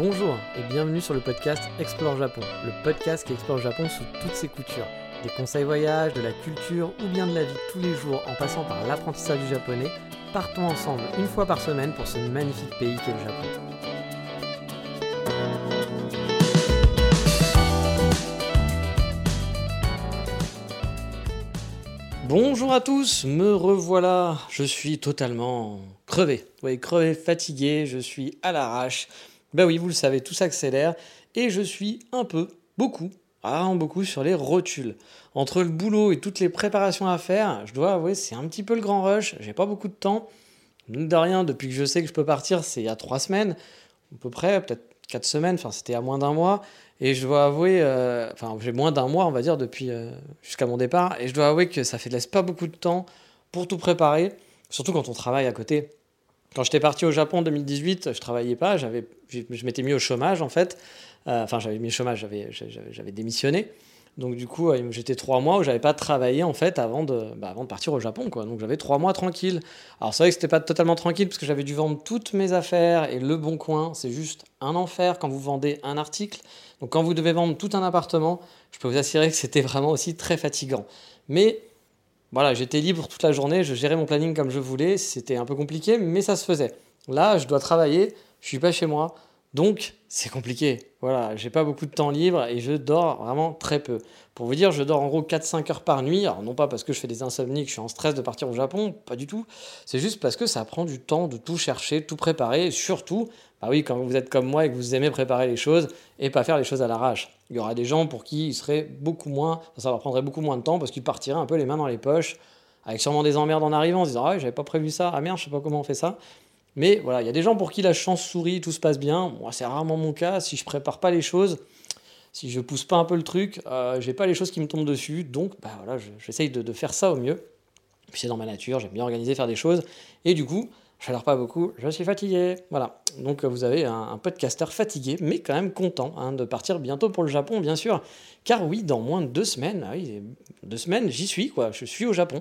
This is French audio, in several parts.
Bonjour et bienvenue sur le podcast Explore Japon, le podcast qui explore Japon sous toutes ses coutures. Des conseils voyage, de la culture ou bien de la vie tous les jours en passant par l'apprentissage du japonais, partons ensemble une fois par semaine pour ce magnifique pays qu'est le Japon. Bonjour à tous, me revoilà. Je suis totalement crevé. Oui, crevé, fatigué, je suis à l'arrache. Ben oui, vous le savez, tout s'accélère et je suis un peu, beaucoup, vraiment beaucoup sur les rotules. Entre le boulot et toutes les préparations à faire, je dois avouer, c'est un petit peu le grand rush. J'ai pas beaucoup de temps. De rien, depuis que je sais que je peux partir, c'est il y a trois semaines, à peu près, peut-être quatre semaines, enfin c'était à moins d'un mois. Et je dois avouer, euh, enfin j'ai moins d'un mois, on va dire, depuis euh, jusqu'à mon départ. Et je dois avouer que ça fait laisse pas beaucoup de temps pour tout préparer, surtout quand on travaille à côté. Quand j'étais parti au Japon en 2018, je travaillais pas, j'avais, je, m'étais mis au chômage en fait. Euh, enfin, j'avais mis au chômage, j'avais, démissionné. Donc du coup, euh, j'étais trois mois où j'avais pas travaillé en fait avant de, bah, avant de partir au Japon quoi. Donc j'avais trois mois tranquille. Alors c'est vrai que c'était pas totalement tranquille parce que j'avais dû vendre toutes mes affaires et le bon coin, c'est juste un enfer quand vous vendez un article. Donc quand vous devez vendre tout un appartement, je peux vous assurer que c'était vraiment aussi très fatigant. Mais voilà, j'étais libre toute la journée, je gérais mon planning comme je voulais, c'était un peu compliqué, mais ça se faisait. Là, je dois travailler, je suis pas chez moi, donc, c'est compliqué. Voilà, j'ai pas beaucoup de temps libre et je dors vraiment très peu. Pour vous dire, je dors en gros 4-5 heures par nuit. Alors, non pas parce que je fais des insomnies, que je suis en stress de partir au Japon, pas du tout. C'est juste parce que ça prend du temps de tout chercher, tout préparer. Et surtout, bah oui, quand vous êtes comme moi et que vous aimez préparer les choses et pas faire les choses à l'arrache. Il y aura des gens pour qui il serait beaucoup moins, ça leur prendrait beaucoup moins de temps parce qu'ils partiraient un peu les mains dans les poches, avec sûrement des emmerdes en arrivant, en se disant Ah, j'avais pas prévu ça, ah merde, je sais pas comment on fait ça. Mais voilà, il y a des gens pour qui la chance sourit, tout se passe bien. Moi, c'est rarement mon cas. Si je prépare pas les choses, si je pousse pas un peu le truc, euh, j'ai pas les choses qui me tombent dessus. Donc, bah voilà, j'essaye de, de, faire ça au mieux. C'est dans ma nature, j'aime bien organiser, faire des choses. Et du coup, je pas beaucoup, je suis fatigué. Voilà. Donc vous avez un, un podcaster fatigué, mais quand même content hein, de partir bientôt pour le Japon, bien sûr. Car oui, dans moins de deux semaines, ah oui, deux semaines, j'y suis, quoi. Je suis au Japon.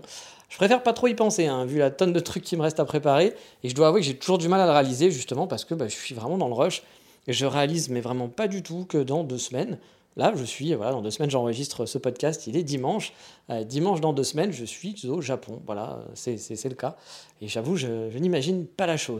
Je préfère pas trop y penser, hein, vu la tonne de trucs qui me reste à préparer. Et je dois avouer que j'ai toujours du mal à le réaliser, justement, parce que bah, je suis vraiment dans le rush. Je réalise, mais vraiment pas du tout, que dans deux semaines, Là, je suis, voilà, dans deux semaines, j'enregistre ce podcast, il est dimanche. Euh, dimanche, dans deux semaines, je suis au Japon. Voilà, c'est le cas. Et j'avoue, je n'imagine pas la chose.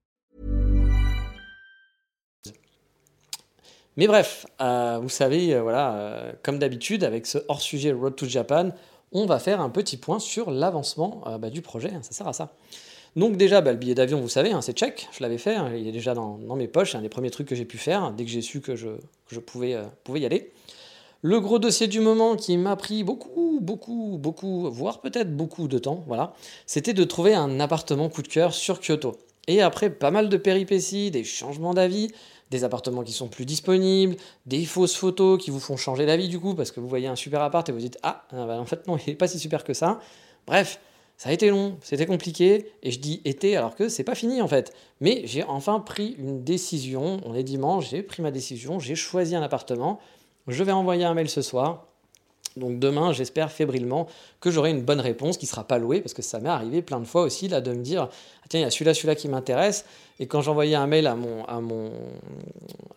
Mais bref, euh, vous savez, euh, voilà, euh, comme d'habitude, avec ce hors-sujet Road to Japan, on va faire un petit point sur l'avancement bah, du projet. Ça sert à ça. Donc déjà, bah, le billet d'avion, vous savez, hein, c'est check, je l'avais fait, hein, il est déjà dans, mes poches, c'est un des premiers trucs que j'ai pu faire dès que j'ai su que je, pouvais, pouvais y aller. Le gros dossier du moment qui m'a pris beaucoup, beaucoup, beaucoup, voire peut-être beaucoup de temps, voilà, c'était de trouver un appartement coup de cœur sur Kyoto. Et après pas mal de péripéties, des changements d'avis, des appartements qui sont plus disponibles, des fausses photos qui vous font changer d'avis du coup, parce que vous voyez un super appart et vous dites ah, bah, en fait non, il n'est pas si super que ça. Bref, ça a été long, c'était compliqué, et je dis été alors que c'est pas fini en fait. Mais j'ai enfin pris une décision, on est dimanche, j'ai pris ma décision, j'ai choisi un appartement, je vais envoyer un mail ce soir. Donc demain, j'espère fébrilement que j'aurai une bonne réponse qui sera pas louée, parce que ça m'est arrivé plein de fois aussi là de me dire ah, tiens il y a celui-là, celui-là qui m'intéresse, et quand j'envoyais un mail à mon, à mon,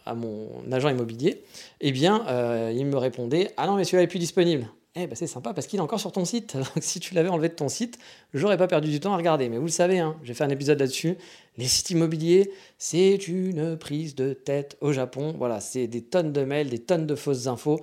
à mon agent immobilier, eh bien euh, il me répondait ah non mais celui-là est plus disponible. Eh ben c'est sympa parce qu'il est encore sur ton site. Donc si tu l'avais enlevé de ton site, j'aurais pas perdu du temps à regarder. Mais vous le savez, hein, j'ai fait un épisode là-dessus. Les sites immobiliers, c'est une prise de tête au Japon. Voilà, c'est des tonnes de mails, des tonnes de fausses infos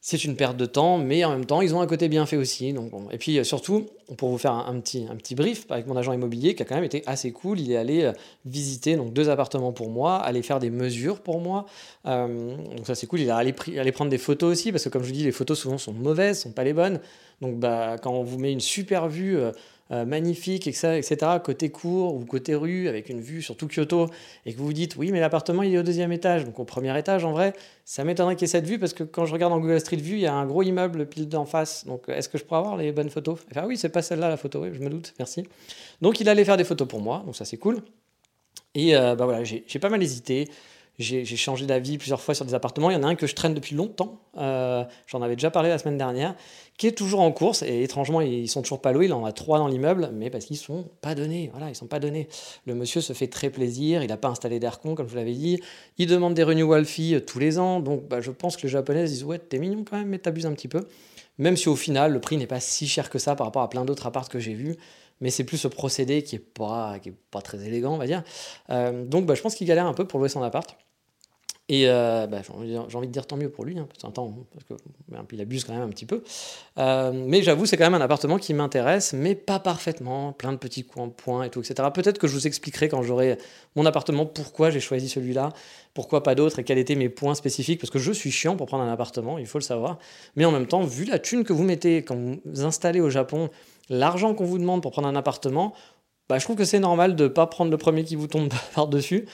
c'est une perte de temps, mais en même temps, ils ont un côté bien fait aussi. Donc. Et puis euh, surtout, pour vous faire un, petit, un petit brief avec mon agent immobilier qui a quand même été assez cool, il est allé euh, visiter donc, deux appartements pour moi, aller faire des mesures pour moi. Euh, donc ça c'est cool, il est allé, prendre des photos aussi, parce que comme je vous dis, les photos souvent sont mauvaises, sont pas les bonnes. Donc bah, quand on vous met une super vue magnifique, etc., côté court ou côté rue, avec une vue sur tout Kyoto, et que vous vous dites, oui, mais l'appartement, il est au deuxième étage, donc au premier étage, en vrai, ça m'étonnerait qu'il y ait cette vue, parce que quand je regarde en Google Street View, il y a un gros immeuble pile d'en face, donc est-ce que je pourrais avoir les bonnes photos? Ah oui, c'est pas celle-là la photo, oui, je me doute, merci. Donc il allait faire des photos pour moi, donc ça c'est cool. Et euh, bah voilà, j'ai pas mal hésité. J'ai changé d'avis plusieurs fois sur des appartements. Il y en a un que je traîne depuis longtemps. Euh, j'en avais déjà parlé la semaine dernière, qui est toujours en course. Et étrangement, ils sont toujours pas loués. Il en a trois dans l'immeuble, mais parce qu'ils sont pas donnés. Voilà, ils sont pas donnés. Le monsieur se fait très plaisir. Il n'a pas installé d'aircon, comme je vous l'avais dit. Il demande des renewal fees euh, tous les ans. Donc, bah, je pense que les Japonais disent ouais, t'es mignon quand même, mais t'abuses un petit peu. Même si au final, le prix n'est pas si cher que ça par rapport à plein d'autres apparts que j'ai vus mais c'est plus ce procédé qui est pas, pas très élégant, on va dire. Euh, donc bah, je pense qu'il galère un peu pour louer son appart. Et euh, bah, j'ai, envie, de dire tant mieux pour lui, hein, parce, parce que il abuse quand même un petit peu. Euh, mais j'avoue, c'est quand même un appartement qui m'intéresse, mais pas parfaitement, plein de petits coins, points et tout, etc. Peut-être que je vous expliquerai quand j'aurai mon appartement pourquoi j'ai choisi celui-là, pourquoi pas d'autres et quels étaient mes points spécifiques, parce que je suis chiant pour prendre un appartement, il faut le savoir. Mais en même temps, vu la thune que vous mettez quand vous installez au Japon, l'argent qu'on vous demande pour prendre un appartement, bah, je trouve que c'est normal de ne pas prendre le premier qui vous tombe par-dessus.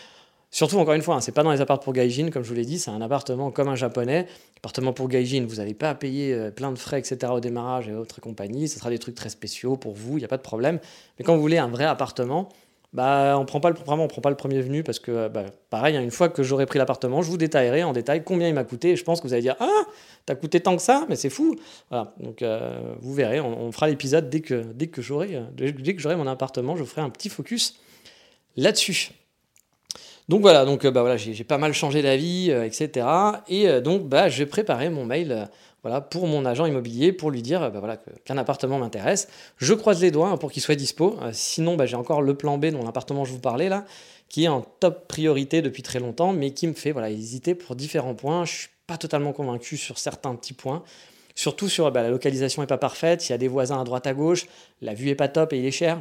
Surtout, encore une fois, hein, c'est pas dans les appartements pour gaijin, comme je vous l'ai dit, c'est un appartement comme un japonais. Appartement pour gaijin, vous n'allez pas à payer euh, plein de frais, etc. au démarrage et autres compagnies. Ce sera des trucs très spéciaux pour vous, il n'y a pas de problème. Mais quand vous voulez un vrai appartement, bah, on prend pas prend pas le premier venu parce que, bah, pareil, hein, une fois que j'aurai pris l'appartement, je vous détaillerai en détail combien il m'a coûté. Et je pense que vous allez dire Ah, t'as coûté tant que ça, mais c'est fou. Voilà, donc euh, vous verrez, on, fera l'épisode dès que, dès que j'aurai dès que j'aurai mon appartement, je ferai un petit focus là-dessus. Donc voilà, donc euh, bah voilà, j'ai pas mal changé d'avis, euh, etc. Et euh, donc bah, j'ai préparé mon mail voilà, pour mon agent immobilier pour lui dire bah, voilà, qu'un appartement m'intéresse. Je croise les doigts hein, pour qu'il soit dispo. sinon, bah, j'ai encore le plan B dont l'appartement je vous parlais là, qui est en top priorité depuis très longtemps, mais qui me fait voilà, hésiter pour différents points. Je suis pas totalement convaincu sur certains petits points. Surtout sur bah, la localisation n'est pas parfaite, il y a des voisins à droite à gauche, la vue est pas top et il est cher.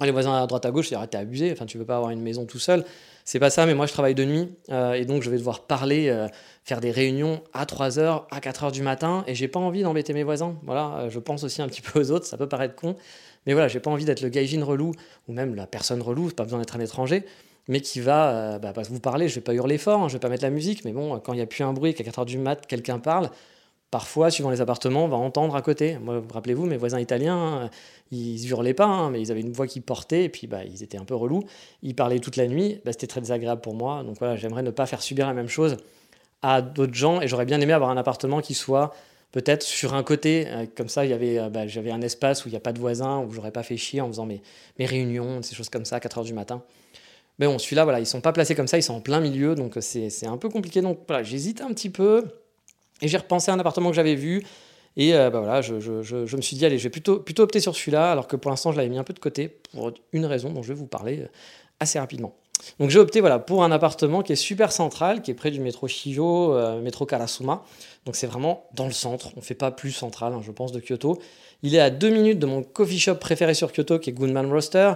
Les voisins à droite à gauche, c'est t'es abusé, enfin tu veux pas avoir une maison tout seul. C'est pas ça, mais moi je travaille de nuit euh, et donc je vais devoir parler, euh, faire des réunions à 3h, à 4h du matin et j'ai pas envie d'embêter mes voisins. Voilà, euh, je pense aussi un petit peu aux autres, ça peut paraître con, mais voilà, j'ai pas envie d'être le gaijin relou ou même la personne relou, pas besoin d'être un étranger, mais qui va bah, vous parler. Je vais pas hurler fort, hein, je vais pas mettre la musique, mais bon, quand il y a plus un bruit, qu'à 4h du mat, quelqu'un parle, Parfois, suivant les appartements, on va entendre à côté. Moi, rappelez-vous, mes voisins italiens, ils hurlaient pas, hein, mais ils avaient une voix qui portait, et puis bah, ils étaient un peu relous. Ils parlaient toute la nuit, bah, c'était très désagréable pour moi. Donc voilà, j'aimerais ne pas faire subir la même chose à d'autres gens, et j'aurais bien aimé avoir un appartement qui soit peut-être sur un côté, euh, comme ça, euh, bah, j'avais un espace où il n'y a pas de voisins, où j'aurais pas fait chier en faisant mes, mes réunions, ces choses comme ça, à 4 h du matin. Mais bon, celui-là, voilà, ils sont pas placés comme ça, ils sont en plein milieu, donc c'est un peu compliqué. Donc voilà, j'hésite un petit peu. Et j'ai repensé à un appartement que j'avais vu. Et euh, bah voilà, je, je, je, me suis dit, allez, je vais plutôt, plutôt opter sur celui-là, alors que pour l'instant, je l'avais mis un peu de côté pour une raison dont je vais vous parler euh, assez rapidement. Donc j'ai opté voilà, pour un appartement qui est super central, qui est près du métro Shijo, euh, métro Karasuma. Donc c'est vraiment dans le centre, on ne fait pas plus central, hein, je pense, de Kyoto. Il est à deux minutes de mon coffee shop préféré sur Kyoto, qui est Goodman Roaster.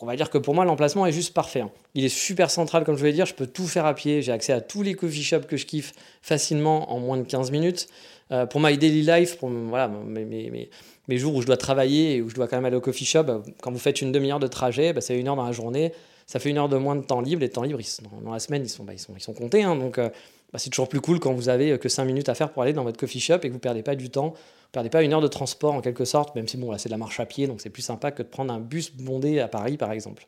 On va dire que pour moi, l'emplacement est juste parfait. Hein. Il est super central, comme je voulais dire. Je peux tout faire à pied. J'ai accès à tous les coffee shops que je kiffe facilement en moins de 15 minutes. Euh, pour my daily life, pour mes, jours où je dois travailler et où je dois quand même aller au coffee shop, bah, quand vous faites une demi-heure de trajet, bah, c'est une heure dans la journée. Ça fait une heure de moins de temps libre. Les temps libres, dans, la semaine, ils sont, bah, comptés. Hein. donc euh, c'est toujours plus cool quand vous avez que 5 minutes à faire pour aller dans votre coffee shop et que vous ne perdez pas du temps vous perdez pas une heure de transport en quelque sorte, même si bon là c'est de la marche à pied, donc c'est plus sympa que de prendre un bus bondé à Paris par exemple.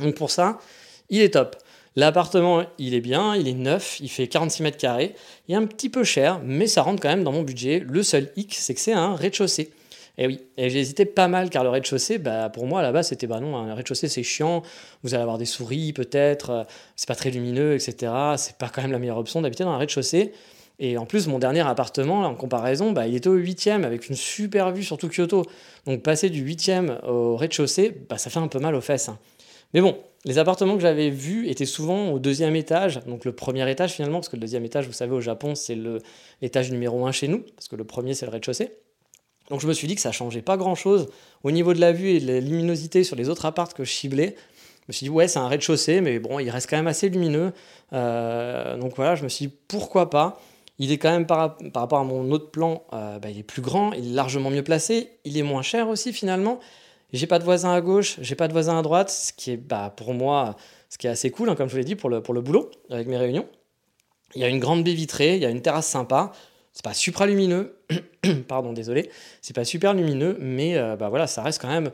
Donc pour ça, il est top. L'appartement, il est bien, il est neuf, il fait 46 mètres carrés. Il est un petit peu cher, mais ça rentre quand même dans mon budget. Le seul hic, c'est que c'est un rez-de-chaussée. Et oui, et j'ai hésité pas mal car le rez-de-chaussée, bah, pour moi là-bas c'était bah non, un rez-de-chaussée c'est chiant, vous allez avoir des souris peut-être, euh, c'est pas très lumineux, etc. C'est pas quand même la meilleure option d'habiter dans un rez-de-chaussée. Et en plus, mon dernier appartement, en comparaison, bah, il était au 8e avec une super vue sur tout Kyoto. Donc passer du 8e au rez-de-chaussée, bah, ça fait un peu mal aux fesses. Hein. Mais bon, les appartements que j'avais vus étaient souvent au deuxième étage, donc le premier étage finalement, parce que le deuxième étage, vous savez, au Japon, c'est l'étage numéro 1 chez nous, parce que le premier, c'est le rez-de-chaussée. Donc je me suis dit que ça changeait pas grand-chose au niveau de la vue et de la luminosité sur les autres appartements que je ciblais. Je me suis dit, ouais, c'est un rez-de-chaussée, mais bon, il reste quand même assez lumineux. Euh, donc voilà, je me suis dit, pourquoi pas? Il est quand même par, rapport à mon autre plan, euh, bah, il est plus grand, il est largement mieux placé, il est moins cher aussi finalement. J'ai pas de voisin à gauche, j'ai pas de voisin à droite, ce qui est bah, pour moi, ce qui est assez cool, hein, comme je vous l'ai dit, pour le, pour le boulot, avec mes réunions. Il y a une grande baie vitrée, il y a une terrasse sympa. C'est pas super lumineux, pardon, désolé, c'est pas super lumineux, mais euh, bah voilà, ça reste quand même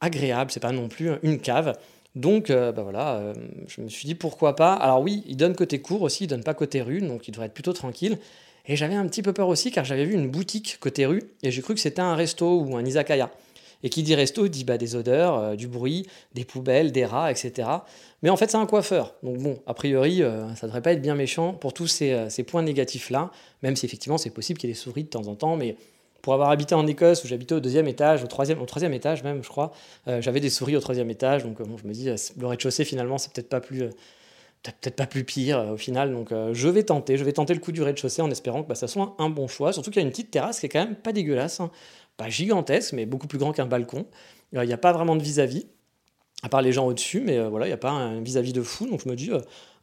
agréable, c'est pas non plus une cave. Donc, euh, bah voilà, euh, je me suis dit pourquoi pas. Alors oui, il donne côté court aussi, il donne pas côté rue, donc il devrait être plutôt tranquille. Et j'avais un petit peu peur aussi car j'avais vu une boutique côté rue et j'ai cru que c'était un resto ou un izakaya. Et qui dit resto dit bah, des odeurs, euh, du bruit, des poubelles, des rats, etc. Mais en fait, c'est un coiffeur. Donc bon, a priori, ça devrait pas être bien méchant pour tous ces, points négatifs-là, même si effectivement c'est possible qu'il y ait des souris de temps en temps, mais pour avoir habité en Écosse, où j'habitais au deuxième étage, au troisième, au troisième étage même, je crois, euh, j'avais des souris au troisième étage, donc euh, bon, je me dis, euh, le rez-de-chaussée, finalement, c'est peut-être pas plus... peut-être pas plus pire au final, donc je vais tenter, je vais tenter le coup du rez-de-chaussée en espérant que bah, ça soit un, bon choix. Surtout qu'il y a une petite terrasse qui est quand même pas dégueulasse, hein. pas gigantesque, mais beaucoup plus grand qu'un balcon. Il n'y a pas vraiment de vis-à-vis, à part les gens au-dessus, mais voilà, il n'y a pas un vis-à-vis de fou, donc je me dis,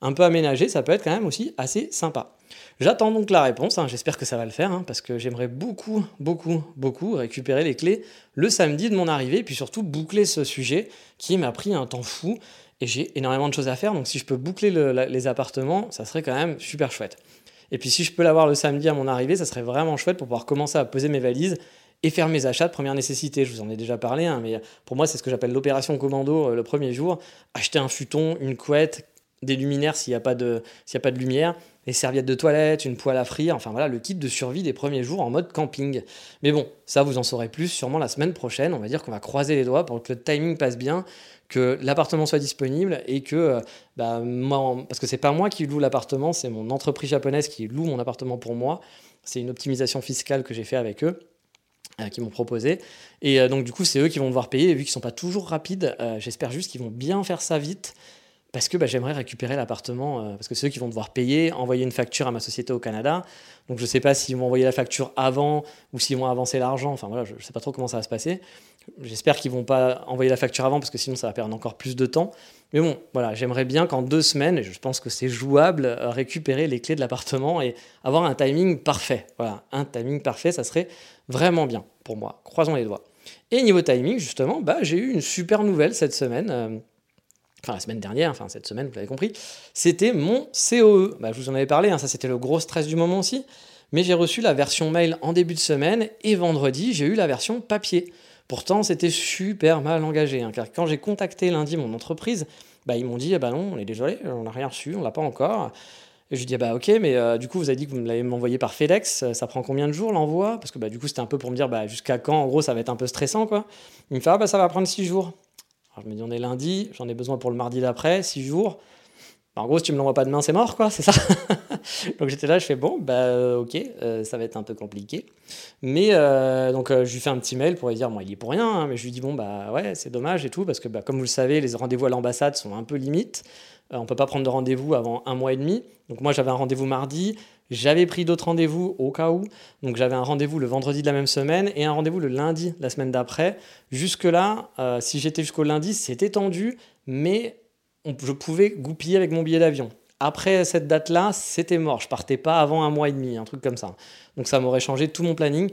un peu aménagé, ça peut être quand même aussi assez sympa. J'attends donc la réponse, hein. j'espère que ça va le faire, hein, parce que j'aimerais beaucoup, beaucoup, beaucoup récupérer les clés le samedi de mon arrivée, et puis surtout boucler ce sujet qui m'a pris un temps fou, et j'ai énormément de choses à faire, donc si je peux boucler les appartements, ça serait quand même super chouette. Et puis si je peux l'avoir le samedi à mon arrivée, ça serait vraiment chouette pour pouvoir commencer à poser mes valises et faire mes achats de première nécessité. Je vous en ai déjà parlé, hein, mais pour moi c'est ce que j'appelle l'opération commando euh, le premier jour. Acheter un futon, une couette, des luminaires s'il n'y a, pas de, a pas de lumière, des serviettes de toilette, une poêle à frire, enfin voilà, le kit de survie des premiers jours en mode camping. Mais bon, ça vous en saurez plus sûrement la semaine prochaine. On va dire qu'on va croiser les doigts pour que le timing passe bien, que l'appartement soit disponible et que, euh, bah, moi, parce que c'est pas moi qui loue l'appartement, c'est mon entreprise japonaise qui loue mon appartement pour moi. C'est une optimisation fiscale que j'ai fait avec eux qui m'ont proposé. Et euh, donc du coup, c'est eux qui vont devoir payer. Et vu qu'ils sont pas toujours rapides, j'espère juste qu'ils vont bien faire ça vite parce que bah, j'aimerais récupérer l'appartement, euh, parce que c'est eux qui vont devoir payer, envoyer une facture à ma société au Canada. Donc je ne sais pas s'ils vont envoyer la facture avant ou s'ils vont avancer l'argent. Enfin voilà, je ne sais pas trop comment ça va se passer. J'espère qu'ils vont pas envoyer la facture avant, parce que sinon ça va perdre encore plus de temps. Mais bon, voilà, j'aimerais bien qu'en deux semaines, et je pense que c'est jouable, euh, récupérer les clés de l'appartement et avoir un timing parfait. Voilà, un timing parfait, ça serait vraiment bien pour moi. Croisons les doigts. Et niveau timing, justement, bah, j'ai eu une super nouvelle cette semaine. Euh, enfin la semaine dernière, enfin cette semaine, vous l'avez compris, c'était mon COE. Bah, je vous en avais parlé, hein, ça c'était le gros stress du moment aussi. Mais j'ai reçu la version mail en début de semaine et vendredi, j'ai eu la version papier. Pourtant, c'était super mal engagé, hein, car quand j'ai contacté lundi mon entreprise, bah, ils m'ont dit ah bah non, on est désolé, on n'a rien reçu, on l'a pas encore. Et je lui dis ah bah ok, mais euh, du coup vous avez dit que vous me l'avez envoyé par FedEx, ça prend combien de jours l'envoi? Parce que bah, du coup c'était un peu pour me dire bah, jusqu'à quand en gros ça va être un peu stressant quoi. Il me fait ah bah ça va prendre 6 jours je me dis, on est lundi, j'en ai besoin pour le mardi d'après, 6 jours. Bah, en gros, si tu me l'envoies pas demain, c'est mort, quoi, c'est ça? donc j'étais là, je fais, bon, bah euh, ok, euh, ça va être un peu compliqué. Mais euh, donc je lui fais un petit mail pour lui dire, moi, il est pour rien, hein, mais je lui dis, bon, bah ouais, c'est dommage et tout, parce que bah, comme vous le savez, les rendez-vous à l'ambassade sont un peu limites. on peut pas prendre de rendez-vous avant un mois et demi. Donc moi, j'avais un rendez-vous mardi. J'avais pris d'autres rendez-vous au cas où. Donc j'avais un rendez-vous le vendredi de la même semaine et un rendez-vous le lundi la semaine d'après. Jusque-là, si j'étais jusqu'au lundi, c'était tendu, mais je pouvais goupiller avec mon billet d'avion. Après cette date-là, c'était mort. Je partais pas avant un mois et demi, un truc comme ça. Donc ça m'aurait changé tout mon planning.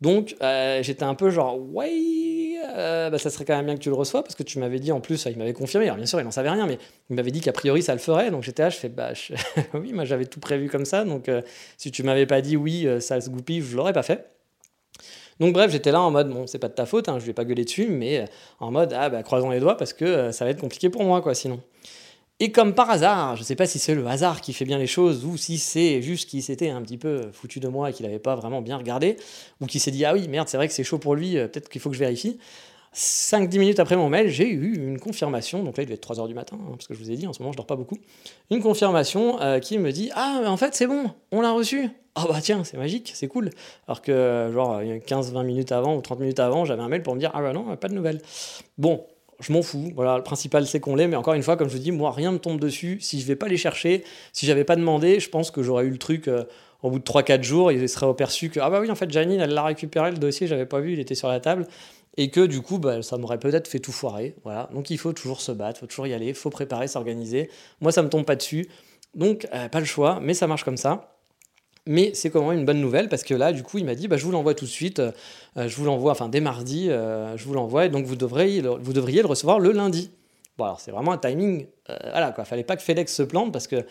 Donc euh, j'étais un peu genre, ouais, euh, bah, ça serait quand même bien que tu le reçois, parce que tu m'avais dit en plus, il m'avait confirmé, alors bien sûr il n'en savait rien, mais il m'avait dit qu'a priori ça le ferait, donc j'étais là, je fais, bah oui, moi j'avais tout prévu comme ça, donc euh, si tu m'avais pas dit oui, ça se goupille, je l'aurais pas fait. Donc bref, j'étais là en mode, bon, c'est pas de ta faute, hein, je vais pas gueuler dessus, mais en mode, ah bah croisons les doigts, parce que ça va être compliqué pour moi, quoi, sinon. Et comme par hasard, je ne sais pas si c'est le hasard qui fait bien les choses ou si c'est juste qu'il s'était un petit peu foutu de moi et qu'il n'avait pas vraiment bien regardé, ou qu'il s'est dit ah oui merde c'est vrai que c'est chaud pour lui, euh, peut-être qu'il faut que je vérifie. 5-10 minutes après mon mail, j'ai eu une confirmation, donc là il devait être 3h du matin, hein, parce que je vous ai dit en ce moment je dors pas beaucoup, une confirmation euh, qui me dit ah en fait c'est bon, on l'a reçu. Ah bah tiens, c'est magique, c'est cool. Alors que genre 15-20 minutes avant ou 30 minutes avant, j'avais un mail pour me dire ah bah non, pas de nouvelles. Bon, je m'en fous. Voilà, le principal c'est qu'on l'ait, mais encore une fois, comme je dis, moi rien me tombe dessus. Si je vais pas les chercher, si j'avais pas demandé, je pense que j'aurais eu le truc euh, au bout de 3-4 jours, il serait aperçu que ah bah oui, en fait, Janine, elle l'a récupéré le dossier, j'avais pas vu, il était sur la table. Et que du coup, bah, ça m'aurait peut-être fait tout foirer. Voilà. Donc il faut toujours se battre, faut toujours y aller, faut préparer, s'organiser. Moi, ça me tombe pas dessus. Donc, euh, pas le choix, mais ça marche comme ça. Mais c'est quand même une bonne nouvelle parce que là, du coup, il m'a dit bah, je vous l'envoie tout de suite, euh, je vous l'envoie, enfin dès mardi, euh, je vous l'envoie, et donc vous devriez, le, vous devriez le recevoir le lundi. Bon, alors c'est vraiment un timing, euh, voilà quoi, fallait pas que FedEx se plante parce que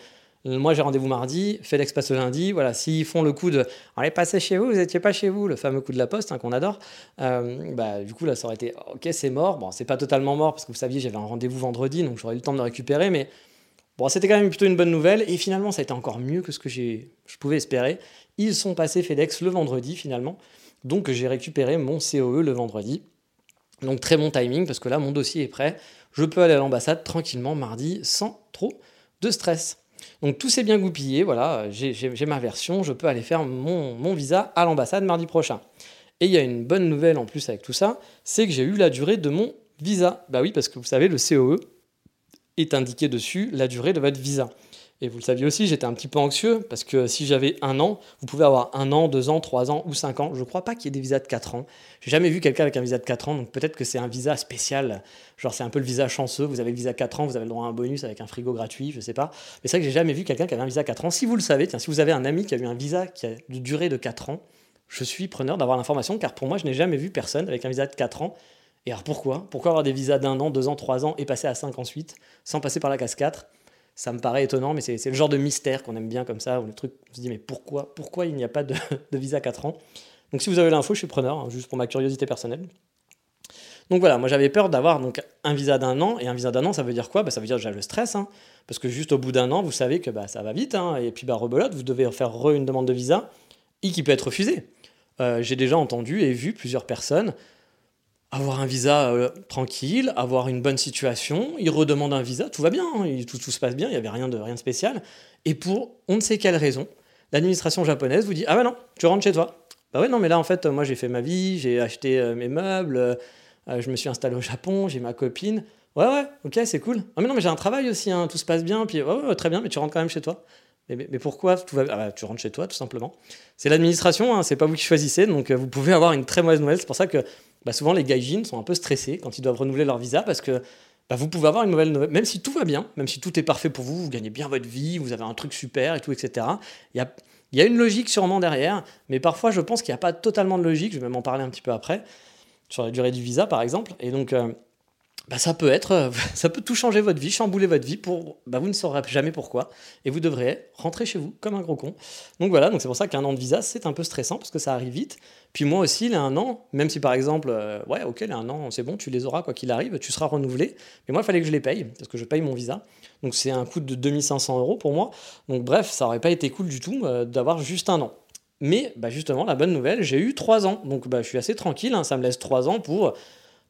moi j'ai rendez-vous mardi, FedEx passe le lundi, voilà, s'ils font le coup de allez passer chez vous, vous n'étiez pas chez vous, le fameux coup de la poste hein, qu'on adore, bah du coup là ça aurait été ok c'est mort, bon c'est pas totalement mort parce que vous saviez j'avais un rendez-vous vendredi donc j'aurais eu le temps de le récupérer, mais Bon, c'était quand même plutôt une bonne nouvelle, et finalement, ça a été encore mieux que ce que je pouvais espérer. Ils sont passés FedEx le vendredi, finalement. Donc, j'ai récupéré mon COE le vendredi. Donc, très bon timing, parce que là, mon dossier est prêt. Je peux aller à l'ambassade tranquillement mardi, sans trop de stress. Donc, tout s'est bien goupillé. Voilà, j'ai ma version. Je peux aller faire mon, visa à l'ambassade mardi prochain. Et il y a une bonne nouvelle en plus avec tout ça, c'est que j'ai eu la durée de mon visa. Bah oui, parce que vous savez, le COE, est indiqué dessus la durée de votre visa. Et vous le saviez aussi, j'étais un petit peu anxieux parce que si j'avais un an, vous pouvez avoir un an, deux ans, trois ans ou cinq ans. Je ne crois pas qu'il y ait des visas de quatre ans. J'ai jamais vu quelqu'un avec un visa de quatre ans, donc peut-être que c'est un visa spécial. Genre c'est un peu le visa chanceux. Vous avez le visa 4 ans, vous avez le droit à un bonus avec un frigo gratuit, je sais pas. Mais c'est vrai que j'ai jamais vu quelqu'un qui avait un visa 4 ans. Si vous le savez, si vous avez un ami qui a eu un visa de durée de 4 ans, je suis preneur d'avoir l'information car pour moi, je n'ai jamais vu personne avec un visa de 4 ans et alors pourquoi? Pourquoi avoir des visas d'un an, deux ans, trois ans et passer à cinq ensuite, sans passer par la case 4 Ça me paraît étonnant, mais c'est le genre de mystère qu'on aime bien comme ça, où le truc, on se dit mais pourquoi Pourquoi il n'y a pas de, visa 4 ans? Donc si vous avez l'info, je suis preneur, hein, juste pour ma curiosité personnelle. Donc voilà, moi j'avais peur d'avoir donc un visa d'un an, et un visa d'un an, ça veut dire quoi? Bah, Ça veut dire déjà le stress, hein, parce que juste au bout d'un an, vous savez que bah, ça va vite, hein, et puis bah, rebelote, vous devez faire re une demande de visa, et qui peut être refusée. Euh, j'ai déjà entendu et vu plusieurs personnes avoir un visa euh, tranquille, avoir une bonne situation, il redemande un visa, tout va bien, hein, tout, tout, se passe bien, il n'y avait rien de, rien spécial. Et pour on ne sait quelle raison, l'administration japonaise vous dit Ah bah non, tu rentres chez toi. Bah ouais, non, mais là en fait, moi j'ai fait ma vie, j'ai acheté euh, mes meubles, euh, je me suis installé au Japon, j'ai ma copine. Ouais, ouais, ok, c'est cool. Ah mais non, mais j'ai un travail aussi, hein, tout se passe bien, puis ouais, très bien, mais tu rentres quand même chez toi. Mais, mais, pourquoi tout va... Ah bah, Tu rentres chez toi, tout simplement. C'est l'administration, hein, c'est pas vous qui choisissez, donc vous pouvez avoir une très mauvaise nouvelle. C'est pour ça que bah, souvent les gaijins sont un peu stressés quand ils doivent renouveler leur visa parce que bah, vous pouvez avoir une nouvelle, même si tout va bien, même si tout est parfait pour vous, vous gagnez bien votre vie, vous avez un truc super et tout, etc. Il y a, y a une logique sûrement derrière, mais parfois je pense qu'il n'y a pas totalement de logique, je vais même en parler un petit peu après, sur la durée du visa par exemple. Et donc, euh, bah, ça peut être, euh, ça peut tout changer votre vie, chambouler votre vie pour, bah, vous ne saurez jamais pourquoi, et vous devrez rentrer chez vous comme un gros con. Donc voilà, donc c'est pour ça qu'un an de visa c'est un peu stressant parce que ça arrive vite. Puis moi aussi, il a un an, même si par exemple, euh, ouais, ok, il a un an, c'est bon, tu les auras quoi qu'il arrive, tu seras renouvelé. Mais moi, il fallait que je les paye parce que je paye mon visa. Donc c'est un coût de 2500 euros pour moi. Donc bref, ça aurait pas été cool du tout euh, d'avoir juste un an. Mais bah, justement, la bonne nouvelle, j'ai eu trois ans. Donc bah, je suis assez tranquille, hein, ça me laisse trois ans pour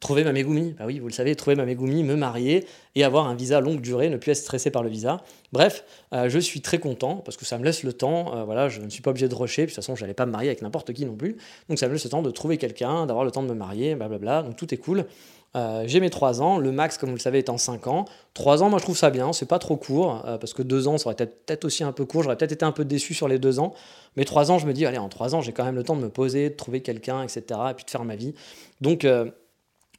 trouver ma Megumi. Bah oui, vous le savez, trouver ma Megumi, me marier et avoir un visa longue durée, ne plus être stressé par le visa. Bref, euh, je suis très content parce que ça me laisse le temps. Euh, voilà, je ne suis pas obligé de rusher. de toute façon, je n'allais pas me marier avec n'importe qui non plus. Donc ça me laisse le temps de trouver quelqu'un, d'avoir le temps de me marier, blablabla. Donc tout est cool. Euh, j'ai mes 3 ans, le max, comme vous le savez, est en 5 ans. 3 ans, moi je trouve ça bien, c'est pas trop court, parce que 2 ans, ça aurait peut-être aussi un peu court, j'aurais peut-être été un peu déçu sur les 2 ans. Mais 3 ans, je me dis, allez, en 3 ans, j'ai quand même le temps de me poser, de trouver quelqu'un, etc., et puis de faire ma vie. Donc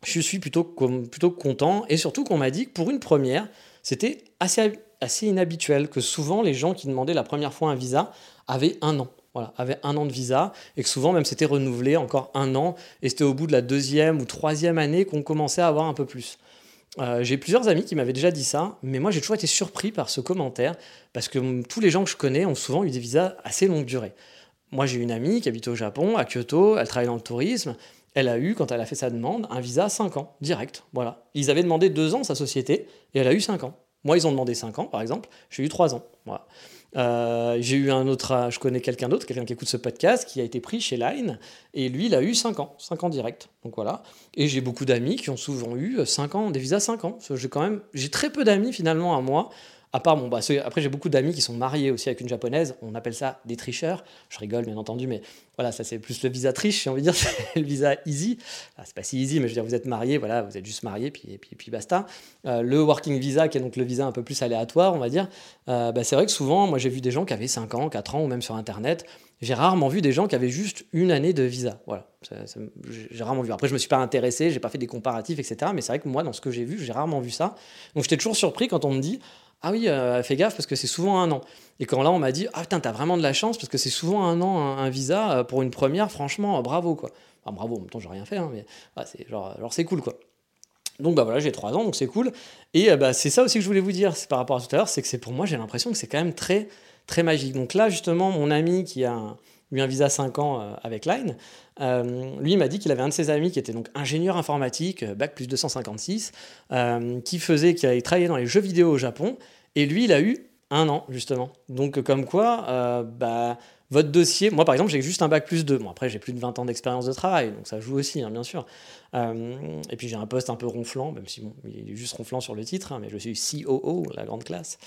je suis plutôt, content. Et surtout qu'on m'a dit que pour une première, c'était assez, assez inhabituel, que souvent les gens qui demandaient la première fois un visa avaient un an. Voilà, avaient un an de visa et que souvent même c'était renouvelé encore un an et c'était au bout de la deuxième ou troisième année qu'on commençait à avoir un peu plus. Euh, j'ai plusieurs amis qui m'avaient déjà dit ça, mais moi j'ai toujours été surpris par ce commentaire parce que tous les gens que je connais ont souvent eu des visas assez longue durée. Moi j'ai une amie qui habite au Japon, à Kyoto, elle travaille dans le tourisme, elle a eu, quand elle a fait sa demande, un visa 5 ans, direct. Voilà. Ils avaient demandé 2 ans, sa société, et elle a eu 5 ans. Moi, ils ont demandé 5 ans, par exemple. J'ai eu 3 ans. Voilà. Euh, j'ai eu un autre, je connais quelqu'un d'autre, quelqu'un qui écoute ce podcast, qui a été pris chez Line, et lui, il a eu 5 ans, 5 ans direct. Donc voilà. Et j'ai beaucoup d'amis qui ont souvent eu 5 ans, des visas 5 ans. J'ai quand même, j'ai très peu d'amis finalement à moi à part, bon, bah, après, j'ai beaucoup d'amis qui sont mariés aussi avec une japonaise. On appelle ça des tricheurs. Je rigole, bien entendu, mais voilà, ça, c'est plus le visa triche, j'ai envie de dire. C'est le visa easy. Ah, c'est pas si easy, mais je veux dire, vous êtes marié, voilà, vous êtes juste marié, puis, puis, puis basta. Euh, le working visa, qui est donc le visa un peu plus aléatoire, on va dire, euh, bah, c'est vrai que souvent, moi, j'ai vu des gens qui avaient 5 ans, 4 ans, ou même sur Internet. J'ai rarement vu des gens qui avaient juste une année de visa. Voilà, j'ai rarement vu. Après, je me suis pas intéressé, j'ai pas fait des comparatifs, etc. Mais c'est vrai que moi, dans ce que j'ai vu, j'ai rarement vu ça. Donc, j'étais toujours surpris quand on me dit Ah oui, fais gaffe parce que c'est souvent un an. Et quand là, on m'a dit Ah putain, t'as vraiment de la chance parce que c'est souvent un an un, visa pour une première, franchement, bravo quoi. Enfin, bravo, en même temps, j'ai rien fait, hein, mais c'est genre, c'est cool quoi. Donc bah voilà, j'ai 3 ans, donc c'est cool. Et bah, c'est ça aussi que je voulais vous dire par rapport à tout à l'heure, c'est que c'est pour moi, j'ai l'impression que c'est quand même très, très magique. Donc là, justement, mon ami qui a eu un visa 5 ans euh, avec Line, euh, lui m'a dit qu'il avait un de ses amis qui était donc ingénieur informatique, euh, bac plus 256, qui faisait, qui avait travaillé dans les jeux vidéo au Japon, et lui, il a eu un an, justement. Donc comme quoi, bah votre dossier, moi par exemple, j'ai juste un bac plus 2. Bon, après, j'ai plus de 20 ans d'expérience de travail, donc ça joue aussi, hein, bien sûr. Euh, et puis j'ai un poste un peu ronflant, même si bon, il est juste ronflant sur le titre, hein, mais je suis COO, la grande classe.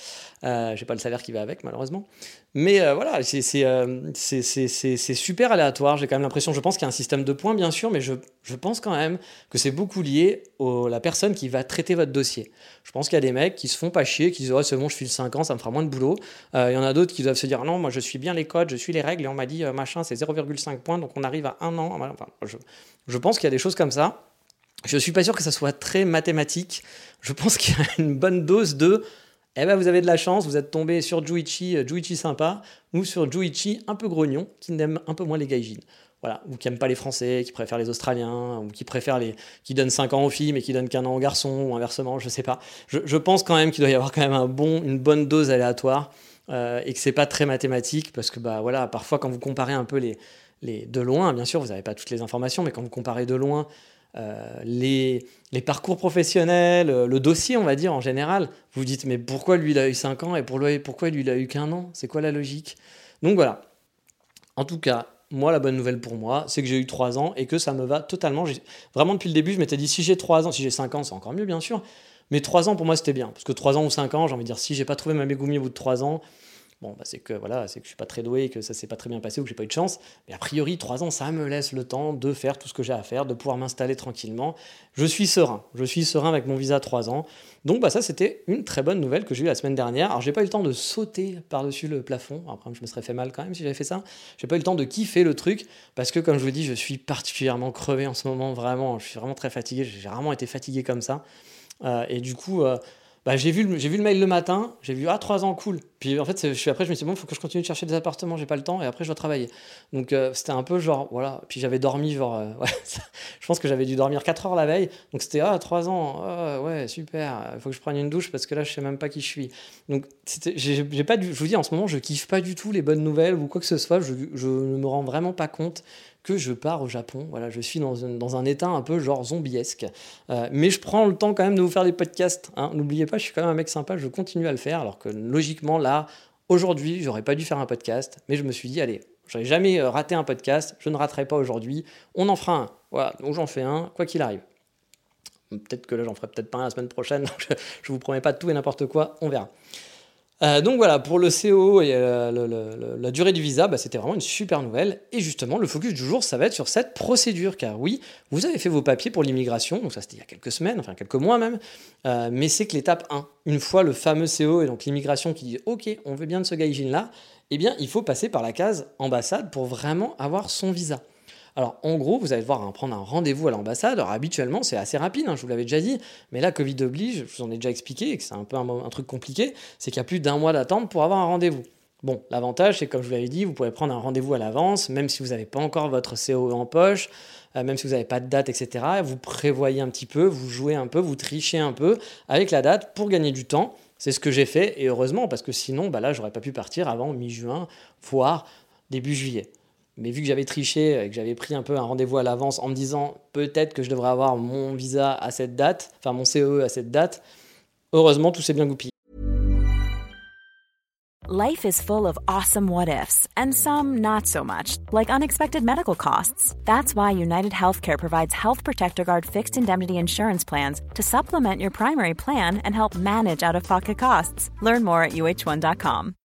Euh, j'ai pas le salaire qui va avec, malheureusement. Mais euh, voilà, euh, c'est super aléatoire. J'ai quand même l'impression, je pense qu'il y a un système de points, bien sûr, mais je, pense quand même que c'est beaucoup lié à la personne qui va traiter votre dossier. Je pense qu'il y a des mecs qui se font pas chier, qui disent oh, c'est bon, je file 5 ans, ça me fera moins de boulot. Il y en a d'autres qui doivent se dire non, moi je suis bien les codes, je suis les règles, et on m'a dit machin, c'est 0,5 points, donc on arrive à un an. Enfin, je, je pense qu'il y a des choses comme ça. Je suis pas sûr que ça soit très mathématique. Je pense qu'il y a une bonne dose de eh ben vous avez de la chance, vous êtes tombé sur Juichi, euh, Juichi sympa, ou sur Juichi un peu grognon, qui n'aime un peu moins les gaijins. Voilà, ou qui n'aime pas les Français, qui préfère les Australiens, ou qui préfère les, qui donne 5 ans aux filles mais qui donne qu'un an aux garçons, ou inversement, je sais pas. Je, pense quand même qu'il doit y avoir quand même un bon, une bonne dose aléatoire, euh, et que c'est pas très mathématique, parce que bah voilà, parfois quand vous comparez un peu les, de loin, bien sûr, vous n'avez pas toutes les informations, mais quand vous comparez de loin euh, les, parcours professionnels, euh, le dossier, on va dire, en général, vous vous dites, mais pourquoi lui, il a eu 5 ans et lui, pourquoi lui, il a eu qu'un an? C'est quoi la logique? Donc voilà. En tout cas, moi, la bonne nouvelle pour moi, c'est que j'ai eu 3 ans et que ça me va totalement. Vraiment, depuis le début, je m'étais dit, si j'ai 3 ans, si j'ai 5 ans, c'est encore mieux, bien sûr. Mais 3 ans, pour moi, c'était bien. Parce que 3 ans ou 5 ans, j'ai envie de dire, si j'ai pas trouvé ma mégoumie au bout de 3 ans, Bon, bah, c'est que voilà, c'est que je suis pas très doué, que ça s'est pas très bien passé ou que j'ai pas eu de chance. Mais a priori, trois ans, ça me laisse le temps de faire tout ce que j'ai à faire, de pouvoir m'installer tranquillement. Je suis serein. Je suis serein avec mon visa trois ans. Donc, bah, ça, c'était une très bonne nouvelle que j'ai eue la semaine dernière. Alors, j'ai pas eu le temps de sauter par-dessus le plafond. Après, je me serais fait mal quand même si j'avais fait ça. J'ai pas eu le temps de kiffer le truc parce que, comme je vous dis, je suis particulièrement crevé en ce moment. Vraiment, je suis vraiment très fatigué. J'ai rarement été fatigué comme ça. Euh, et du coup, euh, bah, j'ai vu, le, vu le mail le matin, j'ai vu ah 3 ans cool. Puis en fait, je suis après je me suis dit bon, il faut que je continue de chercher des appartements, j'ai pas le temps et après je dois travailler. Donc euh, c'était un peu genre voilà, puis j'avais dormi genre euh, je pense que j'avais dû dormir 4 heures la veille. Donc c'était ah 3 ans, ah, ouais, super, il faut que je prenne une douche parce que là je sais même pas qui je suis. Donc j'ai, pas je vous dis en ce moment, je kiffe pas du tout les bonnes nouvelles ou quoi que ce soit, je, je ne me rends vraiment pas compte que je pars au Japon. Voilà, je suis dans un, état un peu genre zombiesque. Euh, mais je prends le temps quand même de vous faire des podcasts. Hein. N'oubliez pas, je suis quand même un mec sympa, je continue à le faire. Alors que logiquement, là, aujourd'hui, j'aurais pas dû faire un podcast. Mais je me suis dit, allez, j'aurais jamais euh, raté un podcast, je ne raterai pas aujourd'hui. On en fera un. Voilà, donc j'en fais un, quoi qu'il arrive. Peut-être que là, j'en ferai peut-être pas un la semaine prochaine. je, je vous promets pas tout et n'importe quoi, on verra. Euh, donc voilà, pour le CO et euh, la durée du visa, bah, c'était vraiment une super nouvelle. Et justement, le focus du jour, ça va être sur cette procédure. Car oui, vous avez fait vos papiers pour l'immigration, donc ça c'était il y a quelques semaines, enfin quelques mois même. Euh, mais c'est que l'étape 1, une fois le fameux CO et donc l'immigration qui dit OK, on veut bien de ce gaijin là, eh bien il faut passer par la case ambassade pour vraiment avoir son visa. Alors, en gros, vous allez devoir prendre un rendez-vous à l'ambassade. Alors, habituellement, c'est assez rapide, hein, je vous l'avais déjà dit. Mais là, Covid oblige, je vous en ai déjà expliqué, et que c'est un peu un, truc compliqué, c'est qu'il y a plus d'un mois d'attente pour avoir un rendez-vous. Bon, l'avantage, c'est comme je vous l'avais dit, vous pouvez prendre un rendez-vous à l'avance, même si vous n'avez pas encore votre CO en poche, euh, même si vous n'avez pas de date, etc. Vous prévoyez un petit peu, vous jouez un peu, vous trichez un peu avec la date pour gagner du temps. C'est ce que j'ai fait, et heureusement, parce que sinon, bah là, j'aurais pas pu partir avant mi-juin, voire début juillet. Mais vu que j'avais triché et que j'avais pris un peu un rendez-vous à l'avance en me disant peut-être que je devrais avoir mon visa à cette date, enfin mon CE à cette date, heureusement tout s'est bien goupillé. Life is full of awesome what ifs and some not so much, like unexpected medical costs. That's why United Healthcare provides Health Protector Guard fixed indemnity insurance plans to supplement your primary plan and help manage out-of-pocket costs. Learn more at uh1.com.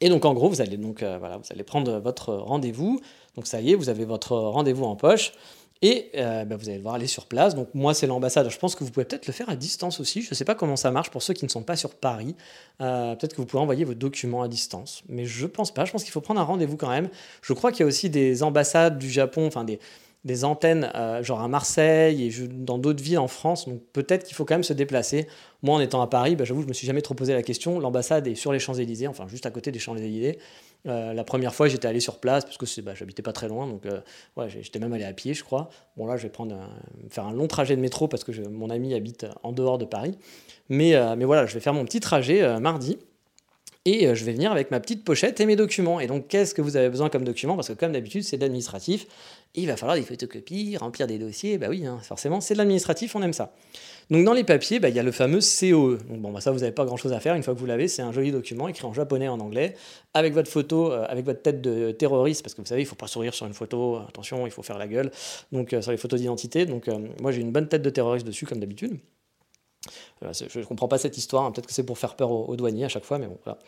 Et donc en gros, vous allez donc euh, voilà, vous allez prendre votre rendez-vous. Donc ça y est, vous avez votre rendez-vous en poche. Et euh, bah, vous allez devoir aller sur place. Donc moi, c'est l'ambassade. Je pense que vous pouvez peut-être le faire à distance aussi. Je ne sais pas comment ça marche pour ceux qui ne sont pas sur Paris. Euh, peut-être que vous pouvez envoyer vos documents à distance. Mais je pense pas. Je pense qu'il faut prendre un rendez-vous quand même. Je crois qu'il y a aussi des ambassades du Japon, enfin des, des antennes, euh, genre à Marseille et dans d'autres villes en France. Donc peut-être qu'il faut quand même se déplacer. Moi, en étant à Paris, bah, j'avoue, je me suis jamais trop posé la question. L'ambassade est sur les Champs-Élysées, enfin juste à côté des Champs-Élysées. Euh, la première fois, j'étais allé sur place parce que bah, j'habitais pas très loin, donc euh, j'étais même allé à pied, je crois. Bon là, je vais prendre faire un long trajet de métro parce que mon ami habite en dehors de Paris. Mais, mais voilà, je vais faire mon petit trajet mardi. Et je vais venir avec ma petite pochette et mes documents. Et donc, qu'est-ce que vous avez besoin comme documents? Parce que, comme d'habitude, c'est de l'administratif. Il va falloir des photocopies, remplir des dossiers. Bah oui, hein, forcément, c'est de l'administratif, on aime ça. Donc, dans les papiers, bah, il y a le fameux COE. Donc, bon, bah, ça, vous n'avez pas grand-chose à faire. Une fois que vous l'avez, c'est un joli document écrit en japonais en anglais, avec votre photo, euh, avec votre tête de terroriste. Parce que vous savez, il ne faut pas sourire sur une photo. Attention, il faut faire la gueule. Donc, euh, sur les photos d'identité. Donc, euh, moi, j'ai une bonne tête de terroriste dessus, comme d'habitude. Euh, Je ne comprends pas cette histoire, hein. peut-être que c'est pour faire peur aux, douaniers à chaque fois, mais bon, voilà.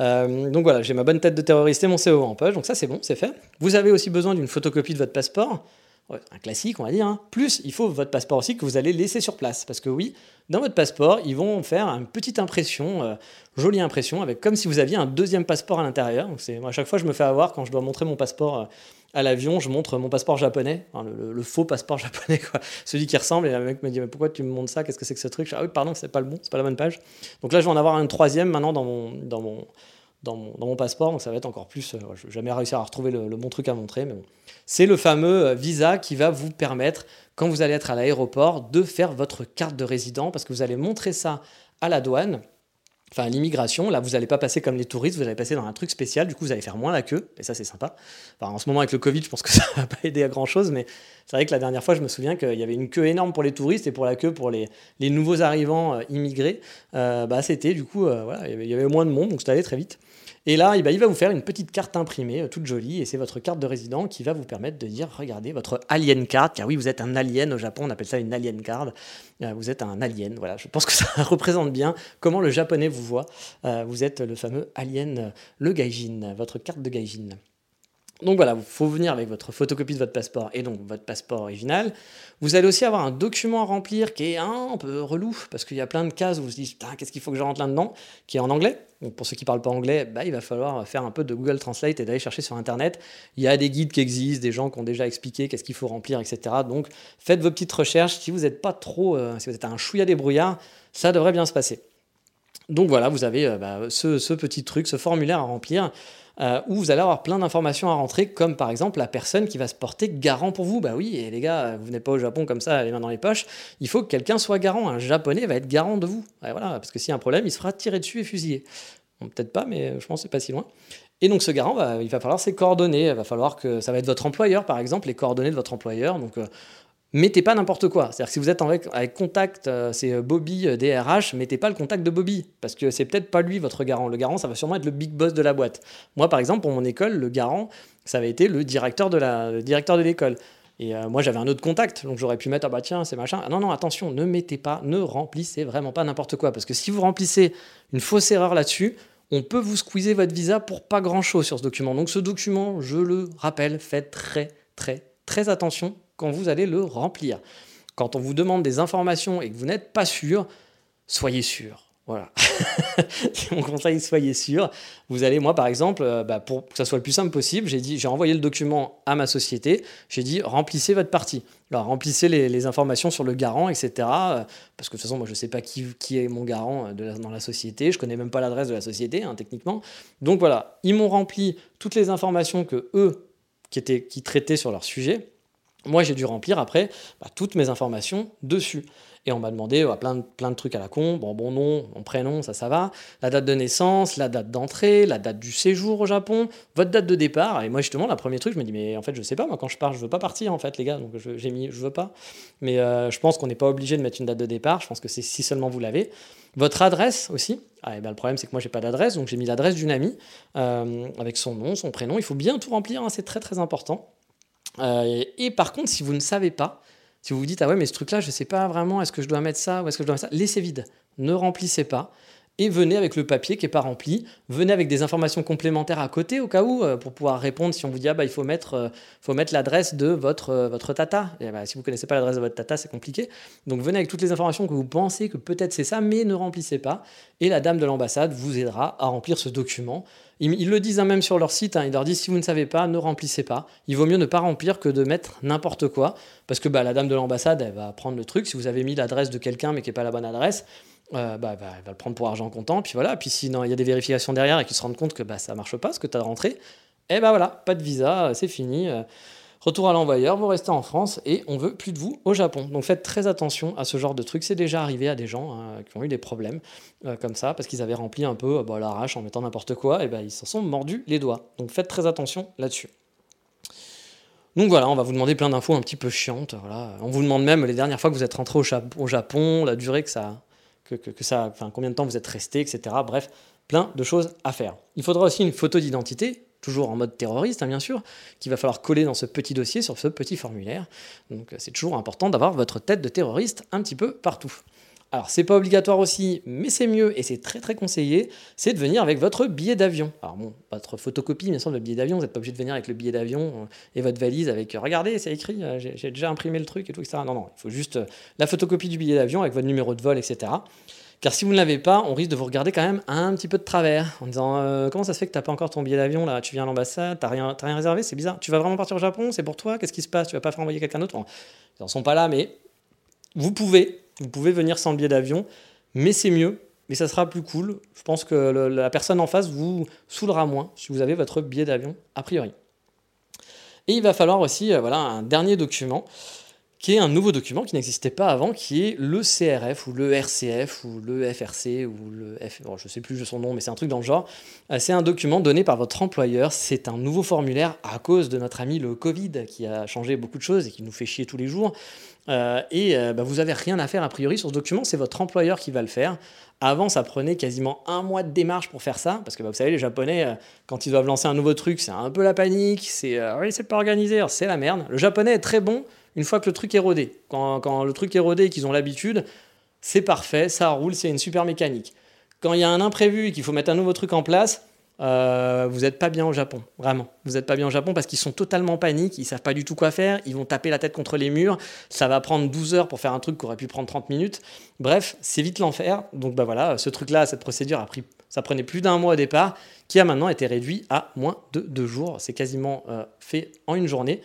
Euh, donc voilà, j'ai ma bonne tête de terroriste et mon CO en poche, donc ça c'est bon, c'est fait. Vous avez aussi besoin d'une photocopie de votre passeport, un classique on va dire, hein. plus il faut votre passeport aussi que vous allez laisser sur place, parce que oui, dans votre passeport, ils vont faire une petite impression, euh, jolie impression, avec comme si vous aviez un deuxième passeport à l'intérieur. À chaque fois je me fais avoir quand je dois montrer mon passeport euh, à l'avion, je montre mon passeport japonais, le faux passeport japonais, quoi. celui qui ressemble, et le mec me dit mais pourquoi tu me montres ça, qu'est-ce que c'est que ce truc? Je dis, Ah oui, pardon, c'est pas le bon, c'est pas la bonne page. Donc là, je vais en avoir un troisième maintenant dans mon, dans mon, dans mon, passeport, donc ça va être encore plus. euh, je vais jamais réussir à retrouver le, bon truc à montrer, mais bon. C'est le fameux euh, visa qui va vous permettre, quand vous allez être à l'aéroport, de faire votre carte de résident, parce que vous allez montrer ça à la douane enfin à l'immigration, là vous n'allez pas passer comme les touristes, vous allez passer dans un truc spécial, du coup vous allez faire moins la queue, et ça c'est sympa. En ce moment avec le Covid, je pense que ça va pas aider à grand chose, mais c'est vrai que la dernière fois je me souviens qu'il y avait une queue énorme pour les touristes et pour la queue pour les, nouveaux arrivants euh, immigrés. Euh, bah, c'était du coup, voilà, il y avait- moins de monde, donc c'était allé très vite. Et là, eh ben, il va vous faire une petite carte imprimée, euh, toute jolie, et c'est votre carte de résident qui va vous permettre de dire, regardez, votre alien card, car oui, vous êtes un alien au Japon, on appelle ça une alien card. Euh, vous êtes un alien, voilà. Je pense que ça représente bien comment le japonais vous voit. Euh, vous êtes le fameux alien, le gaijin, votre carte de gaijin. Donc voilà, il faut venir avec votre photocopie de votre passeport et donc votre passeport original. Vous allez aussi avoir un document à remplir qui est un peu relou parce qu'il y a plein de cases où vous vous dites qu'est-ce qu'il faut que je rentre là-dedans qui est en anglais. Donc pour ceux qui parlent pas anglais, bah, il va falloir faire un peu de Google Translate et d'aller chercher sur internet. Il y a des guides qui existent, des gens qui ont déjà expliqué qu'est-ce qu'il faut remplir, etc. Donc faites vos petites recherches. Si vous n'êtes pas trop, euh, si vous êtes un chouïa débrouillard, ça devrait bien se passer. Donc voilà, vous avez euh, bah, ce petit truc, ce formulaire à remplir, euh, où vous allez avoir plein d'informations à rentrer, comme par exemple la personne qui va se porter garant pour vous. Bah oui, et les gars, vous n'êtes pas au Japon comme ça, les mains dans les poches. Il faut que quelqu'un soit garant. Un japonais va être garant de vous. Et voilà, parce que s'il y a un problème, il se fera tirer dessus et fusiller. Peut-être pas, mais je pense que c'est pas si loin. Et donc ce garant, bah, il va falloir ses coordonnées. Il va falloir que ça va être votre employeur, par exemple, les coordonnées de votre employeur. Donc euh, mettez pas n'importe quoi. C'est-à-dire que si vous êtes avec, avec contact, euh, c'est euh, Bobby euh, DRH, mettez pas le contact de Bobby, parce que c'est peut-être pas lui votre garant. Le garant, ça va sûrement être le big boss de la boîte. Moi, par exemple, pour mon école, le garant, ça avait été le directeur de la, directeur de l'école. Et euh, moi, j'avais un autre contact, donc j'aurais pu mettre, ah bah tiens, c'est machin. Ah non, non, attention, ne mettez pas, ne remplissez vraiment pas n'importe quoi, parce que si vous remplissez une fausse erreur là-dessus, on peut vous squeezer votre visa pour pas grand-chose sur ce document. Donc ce document, je le rappelle, faites très, très, très attention quand vous allez le remplir. Quand on vous demande des informations et que vous n'êtes pas sûr, soyez sûr. Voilà. Mon conseil, soyez sûr. Vous allez, moi par exemple, euh, bah, pour que ça soit le plus simple possible, j'ai dit, j'ai envoyé le document à ma société. J'ai dit, remplissez votre partie. Alors, remplissez les, informations sur le garant, etc. euh, Parce que de toute façon, moi, je ne sais pas qui, est mon garant euh, dans la société. Je connais même pas l'adresse de la société, hein, techniquement. Donc voilà, ils m'ont rempli toutes les informations que eux, qui, étaient, qui traitaient sur leur sujet, moi, j'ai dû remplir après bah, toutes mes informations dessus. Et on m'a demandé bah, plein, de, trucs à la con. Bon, bon nom, mon prénom, ça, ça va. La date de naissance, la date d'entrée, la date du séjour au Japon, votre date de départ. Et moi, justement, le premier truc, je me dis, mais en fait, je sais pas, moi, quand je pars, je veux pas partir, en fait, les gars. Donc, j'ai mis, je veux pas. Mais euh, je pense qu'on n'est pas obligé de mettre une date de départ. Je pense que c'est si seulement vous l'avez. Votre adresse aussi. Ah, et ben, le problème, c'est que moi, j'ai pas d'adresse. Donc, j'ai mis l'adresse d'une amie euh, avec son nom, son prénom. Il faut bien tout remplir. hein, c'est très, très important. Euh, et, par contre, si vous ne savez pas, Si vous vous dites, ah ouais, mais ce truc-là, je ne sais pas vraiment, est-ce que je dois mettre ça ou est-ce que je dois mettre ça Laissez vide. Ne remplissez pas et venez avec le papier qui n'est pas rempli, venez avec des informations complémentaires à côté au cas où, euh, pour pouvoir répondre si on vous dit ah, bah, il faut mettre, euh, l'adresse de votre, tata. Bah, si vous ne connaissez pas l'adresse de votre tata, c'est compliqué. Donc venez avec toutes les informations que vous pensez que peut-être c'est ça, mais ne remplissez pas. Et la dame de l'ambassade vous aidera à remplir ce document. Ils, le disent même sur leur site, hein, ils leur disent si vous ne savez pas, ne remplissez pas. Il vaut mieux ne pas remplir que de mettre n'importe quoi, parce que bah, la dame de l'ambassade, elle va prendre le truc. Si vous avez mis l'adresse de quelqu'un mais qui n'est pas la bonne adresse, euh, bah, bah, elle va le prendre pour argent comptant, puis voilà. Puis sinon, il y a des vérifications derrière et qu'ils se rendent compte que bah, ça marche pas, ce que tu as rentré, et eh ben voilà, pas de visa, c'est fini. Euh, retour à l'envoyeur, vous restez en France et on veut plus de vous au Japon. Donc faites très attention à ce genre de trucs. C'est déjà arrivé à des gens hein, qui ont eu des problèmes euh, comme ça parce qu'ils avaient rempli un peu bah, l'arrache en mettant n'importe quoi, et ben ils s'en sont mordus les doigts. Donc faites très attention là-dessus. Donc voilà, on va vous demander plein d'infos un petit peu chiantes. On vous demande même les dernières fois que vous êtes rentré au Japon, la durée que ça, que, ça, combien de temps vous êtes resté, etc. Bref, plein de choses à faire. Il faudra aussi une photo d'identité, toujours en mode terroriste, hein, bien sûr, qu'il va falloir coller dans ce petit dossier, sur ce petit formulaire. Donc c'est toujours important d'avoir votre tête de terroriste un petit peu partout. Alors, c'est pas obligatoire aussi, mais c'est mieux et c'est très très conseillé, c'est de venir avec votre billet d'avion. Alors, bon, votre photocopie, bien sûr, de billet d'avion, vous n'êtes pas obligé de venir avec le billet d'avion euh, et votre valise avec euh, regardez, c'est écrit, euh, j'ai déjà imprimé le truc et tout, etc. Non, non, il faut juste la photocopie du billet d'avion avec votre numéro de vol, etc. Car si vous ne l'avez pas, on risque de vous regarder quand même un petit peu de travers en disant comment ça se fait que tu n'as pas encore ton billet d'avion là? Tu viens à l'ambassade, tu n'as rien, rien réservé, c'est bizarre. Tu vas vraiment partir au Japon? C'est pour toi? Qu'est-ce qui se passe? Tu vas pas faire envoyer quelqu'un d'autre? Ils n'en sont pas là, mais vous pouvez vous pouvez venir sans le billet d'avion, mais c'est mieux, mais ça sera plus cool. Je pense que la personne en face vous saoulera moins si vous avez votre billet d'avion, a priori. Et il va falloir aussi euh, voilà, un dernier document qui est un nouveau document qui n'existait pas avant, qui est le CRF ou le RCF ou le FRC ou le F... je ne sais plus son nom, mais c'est un truc dans le genre. Euh, c'est un document donné par votre employeur. C'est un nouveau formulaire à cause de notre ami le Covid qui a changé beaucoup de choses et qui nous fait chier tous les jours. Euh, et euh, bah, vous n'avez rien à faire a priori sur ce document, c'est votre employeur qui va le faire. Avant, ça prenait quasiment un mois de démarche pour faire ça, parce que bah, vous savez, les Japonais, quand ils doivent lancer un nouveau truc, c'est un peu la panique, c'est oui, c'est pas organisé, c'est la merde. Le japonais est très bon une fois que le truc est rodé. Quand, le truc est rodé et qu'ils ont l'habitude, c'est parfait, ça roule, c'est une super mécanique. Quand il y a un imprévu et qu'il faut mettre un nouveau truc en place, euh, vous n'êtes pas bien au Japon, vraiment. Vous n'êtes pas bien au Japon parce qu'ils sont totalement paniques, ils savent pas du tout quoi faire, ils vont taper la tête contre les murs, ça va prendre 12 heures pour faire un truc qui aurait pu prendre 30 minutes. Bref, c'est vite l'enfer. Donc bah voilà, ce truc-là, cette procédure a pris, ça prenait plus d'un mois au départ, qui a maintenant été réduit à moins de deux jours. C'est quasiment euh, fait en une journée.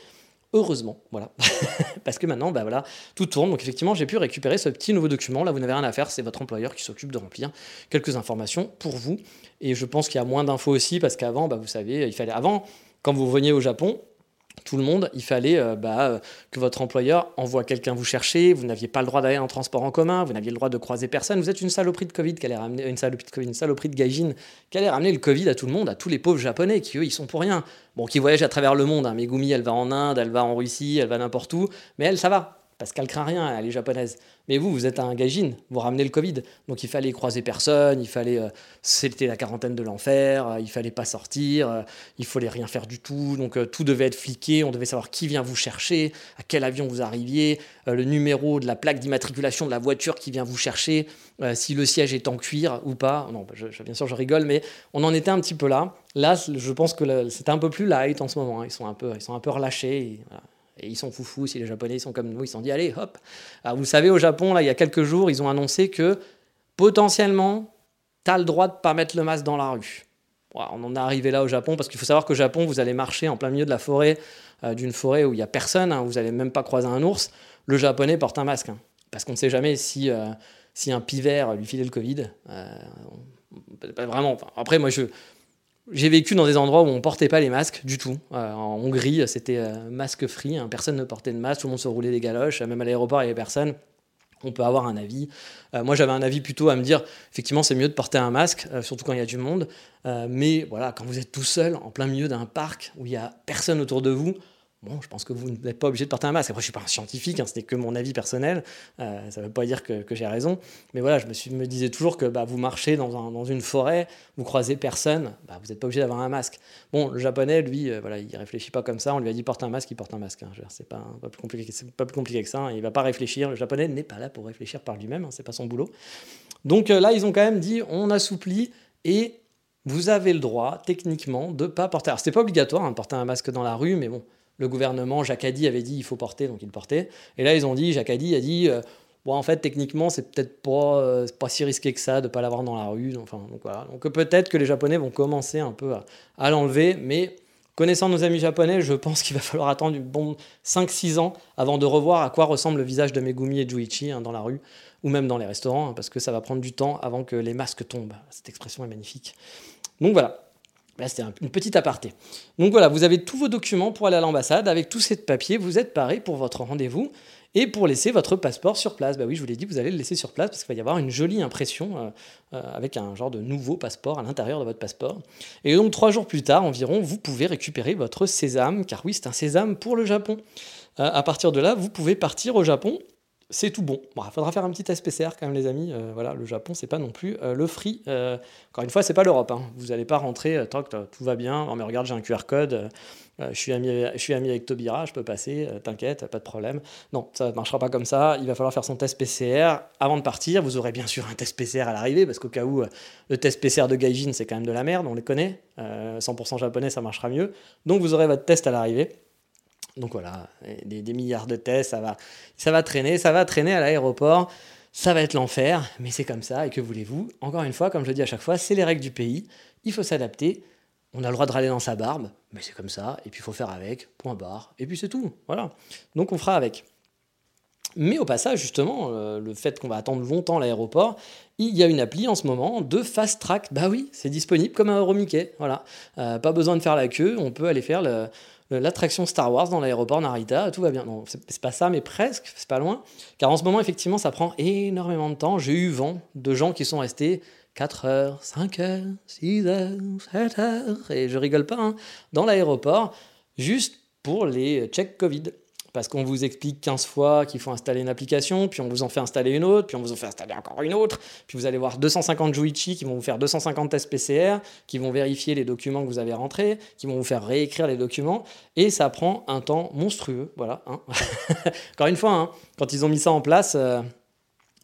Heureusement, voilà. Parce que maintenant, bah voilà, tout tourne. Donc effectivement, j'ai pu récupérer ce petit nouveau document. Là, vous n'avez rien à faire, c'est votre employeur qui s'occupe de remplir quelques informations pour vous. Et je pense qu'il y a moins d'infos aussi, parce qu'avant, bah, vous savez, il fallait avant, quand vous veniez au Japon, tout le monde, il fallait euh, bah, euh, que votre employeur envoie quelqu'un vous chercher. Vous n'aviez pas le droit d'aller en transport en commun, vous n'aviez le droit de croiser personne. Vous êtes une saloperie de Covid qui ramener une saloperie de Covid, une saloperie de gaijin qui allait ramener le Covid à tout le monde, à tous les pauvres japonais qui eux ils sont pour rien. Bon, qui voyagent à travers le monde. Hein. Megumi, elle va en Inde, elle va en Russie, elle va n'importe où, mais elle ça va parce qu'elle craint rien, elle est japonaise. Mais vous, vous êtes un gaijin, vous ramenez le Covid. Donc il fallait croiser personne, il fallait. Euh, c'était la quarantaine de l'enfer, euh, il fallait pas sortir, euh, il fallait rien faire du tout. Donc tout devait être fliqué, on devait savoir qui vient vous chercher, à quel avion vous arriviez, le numéro de la plaque d'immatriculation de la voiture qui vient vous chercher, si le siège est en cuir ou pas. Non, je, bien sûr, je rigole, mais on en était un petit peu là. Là, je pense que c'est un peu plus light en ce moment. Hein. Ils, sont un peu, ils sont un peu relâchés. Ils sont foufous, si les Japonais sont comme nous, ils se sont dit, allez, hop. Alors vous savez, au Japon, là, il y a quelques jours, ils ont annoncé que potentiellement, tu as le droit de pas mettre le masque dans la rue. on en est arrivé là au Japon, parce qu'il faut savoir qu'au Japon, vous allez marcher en plein milieu de la forêt, euh, d'une forêt où il n'y a personne, hein, vous n'allez même pas croiser un ours. Le Japonais porte un masque, hein, parce qu'on ne sait jamais si, euh, si un pivert lui filait le Covid. Euh, vraiment, après, moi, je j'ai vécu dans des endroits où on portait pas les masques du tout. Euh, en Hongrie, c'était euh, masque free, hein. personne ne portait de masque, tout le monde se roulait des galoches, même à l'aéroport, il n'y avait personne. On peut avoir un avis. Euh, moi, j'avais un avis plutôt à me dire, effectivement, c'est mieux de porter un masque, surtout quand il y a du monde. mais voilà, quand vous êtes tout seul, en plein milieu d'un parc où il n'y a personne autour de vous, Bon, je pense que vous n'êtes pas obligé de porter un masque. Après, je suis pas un scientifique, hein, ce n'est que mon avis personnel. Euh, ça ne veut pas dire que, j'ai raison. Mais voilà, je me, disais toujours que bah, vous marchez dans, une forêt, vous croisez personne, bah, vous n'êtes pas obligé d'avoir un masque. Bon, le japonais, lui, euh, voilà, il réfléchit pas comme ça. On lui a dit porte un masque, il porte un masque. Hein. C'est pas, plus compliqué, que ça. Hein. Il va pas réfléchir. Le japonais n'est pas là pour réfléchir par lui-même. Hein, c'est pas son boulot. Donc euh, là, ils ont quand même dit on assouplit et vous avez le droit, techniquement, de pas porter. Alors, c'était pas obligatoire de porter un masque dans la rue, mais bon le gouvernement, Addy avait dit il faut porter, donc il portait. Et là, ils ont dit, Addy a dit, euh, bon, en fait, techniquement, c'est peut-être pas, euh, si risqué que ça de ne pas l'avoir dans la rue. Enfin, donc peut-être que les Japonais vont commencer un peu à, l'enlever, mais connaissant nos amis japonais, je pense qu'il va falloir attendre bon 5-6 ans avant de revoir à quoi ressemble le visage de Megumi et Juichi hein, dans la rue, ou même dans les restaurants, hein, parce que ça va prendre du temps avant que les masques tombent. Cette expression est magnifique. Donc voilà. C'était une petite aparté. Donc voilà, vous avez tous vos documents pour aller à l'ambassade. Avec tous ces papiers, vous êtes paré pour votre rendez-vous et pour laisser votre passeport sur place. Bah oui, je vous l'ai dit, vous allez le laisser sur place parce qu'il va y avoir une jolie impression euh, euh, avec un genre de nouveau passeport à l'intérieur de votre passeport. Et donc trois jours plus tard environ, vous pouvez récupérer votre sésame, car oui, c'est un sésame pour le Japon. Euh, à partir de là, vous pouvez partir au Japon c'est tout bon. il faudra faire un petit test PCR quand même, les amis. Euh, voilà, le Japon, c'est pas non plus euh, le free. Euh, encore une fois, c'est pas l'Europe. Hein. Vous n'allez pas rentrer, que tout va bien. Non, mais regarde, j'ai un QR code. je, suis ami, je suis ami avec Tobira, je peux passer. T'inquiète, pas de problème. Non, ça ne marchera pas comme ça. Il va falloir faire son test PCR avant de partir. Vous aurez bien sûr un test PCR à l'arrivée, parce qu'au cas où le test PCR de Gaijin, c'est quand même de la merde, on les connaît. 100% japonais, ça marchera mieux. Donc vous aurez votre test à l'arrivée. Donc voilà, des, milliards de tests, ça va, ça va traîner, ça va traîner à l'aéroport, ça va être l'enfer, mais c'est comme ça, et que voulez-vous? Encore une fois, comme je dis à chaque fois, c'est les règles du pays, il faut s'adapter, on a le droit de râler dans sa barbe, mais c'est comme ça, et puis il faut faire avec, point barre, et puis c'est tout, voilà. Donc on fera avec. Mais au passage, justement, euh, le fait qu'on va attendre longtemps l'aéroport, il y a une appli en ce moment de fast track. Bah oui, c'est disponible comme un Euromickey. Voilà. Euh, pas besoin de faire la queue, on peut aller faire le, l'attraction Star Wars dans l'aéroport Narita, tout va bien. Non, c'est pas ça, mais presque, c'est pas loin. Car en ce moment, effectivement, ça prend énormément de temps. J'ai eu vent de gens qui sont restés 4 heures, 5 heures, 6 heures, 7 heures, et je rigole pas, hein, dans l'aéroport, juste pour les checks Covid parce qu'on vous explique 15 fois qu'il faut installer une application, puis on vous en fait installer une autre, puis on vous en fait installer encore une autre, puis vous allez voir 250 Juichi qui vont vous faire 250 tests PCR, qui vont vérifier les documents que vous avez rentrés, qui vont vous faire réécrire les documents, et ça prend un temps monstrueux, voilà. Hein. encore une fois, hein, quand ils ont mis ça en place, euh,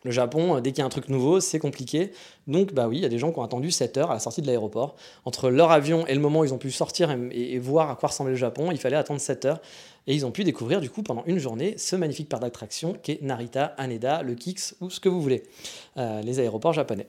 le Japon, euh, dès qu'il y a un truc nouveau, c'est compliqué. Donc, bah oui, il y a des gens qui ont attendu 7 heures à la sortie de l'aéroport. Entre leur avion et le moment où ils ont pu sortir et, voir à quoi ressemblait le Japon, il fallait attendre 7 heures. Et ils ont pu découvrir, du coup, pendant une journée, ce magnifique parc d'attractions qu'est Narita, Haneda, le Kix ou ce que vous voulez. Euh, les aéroports japonais.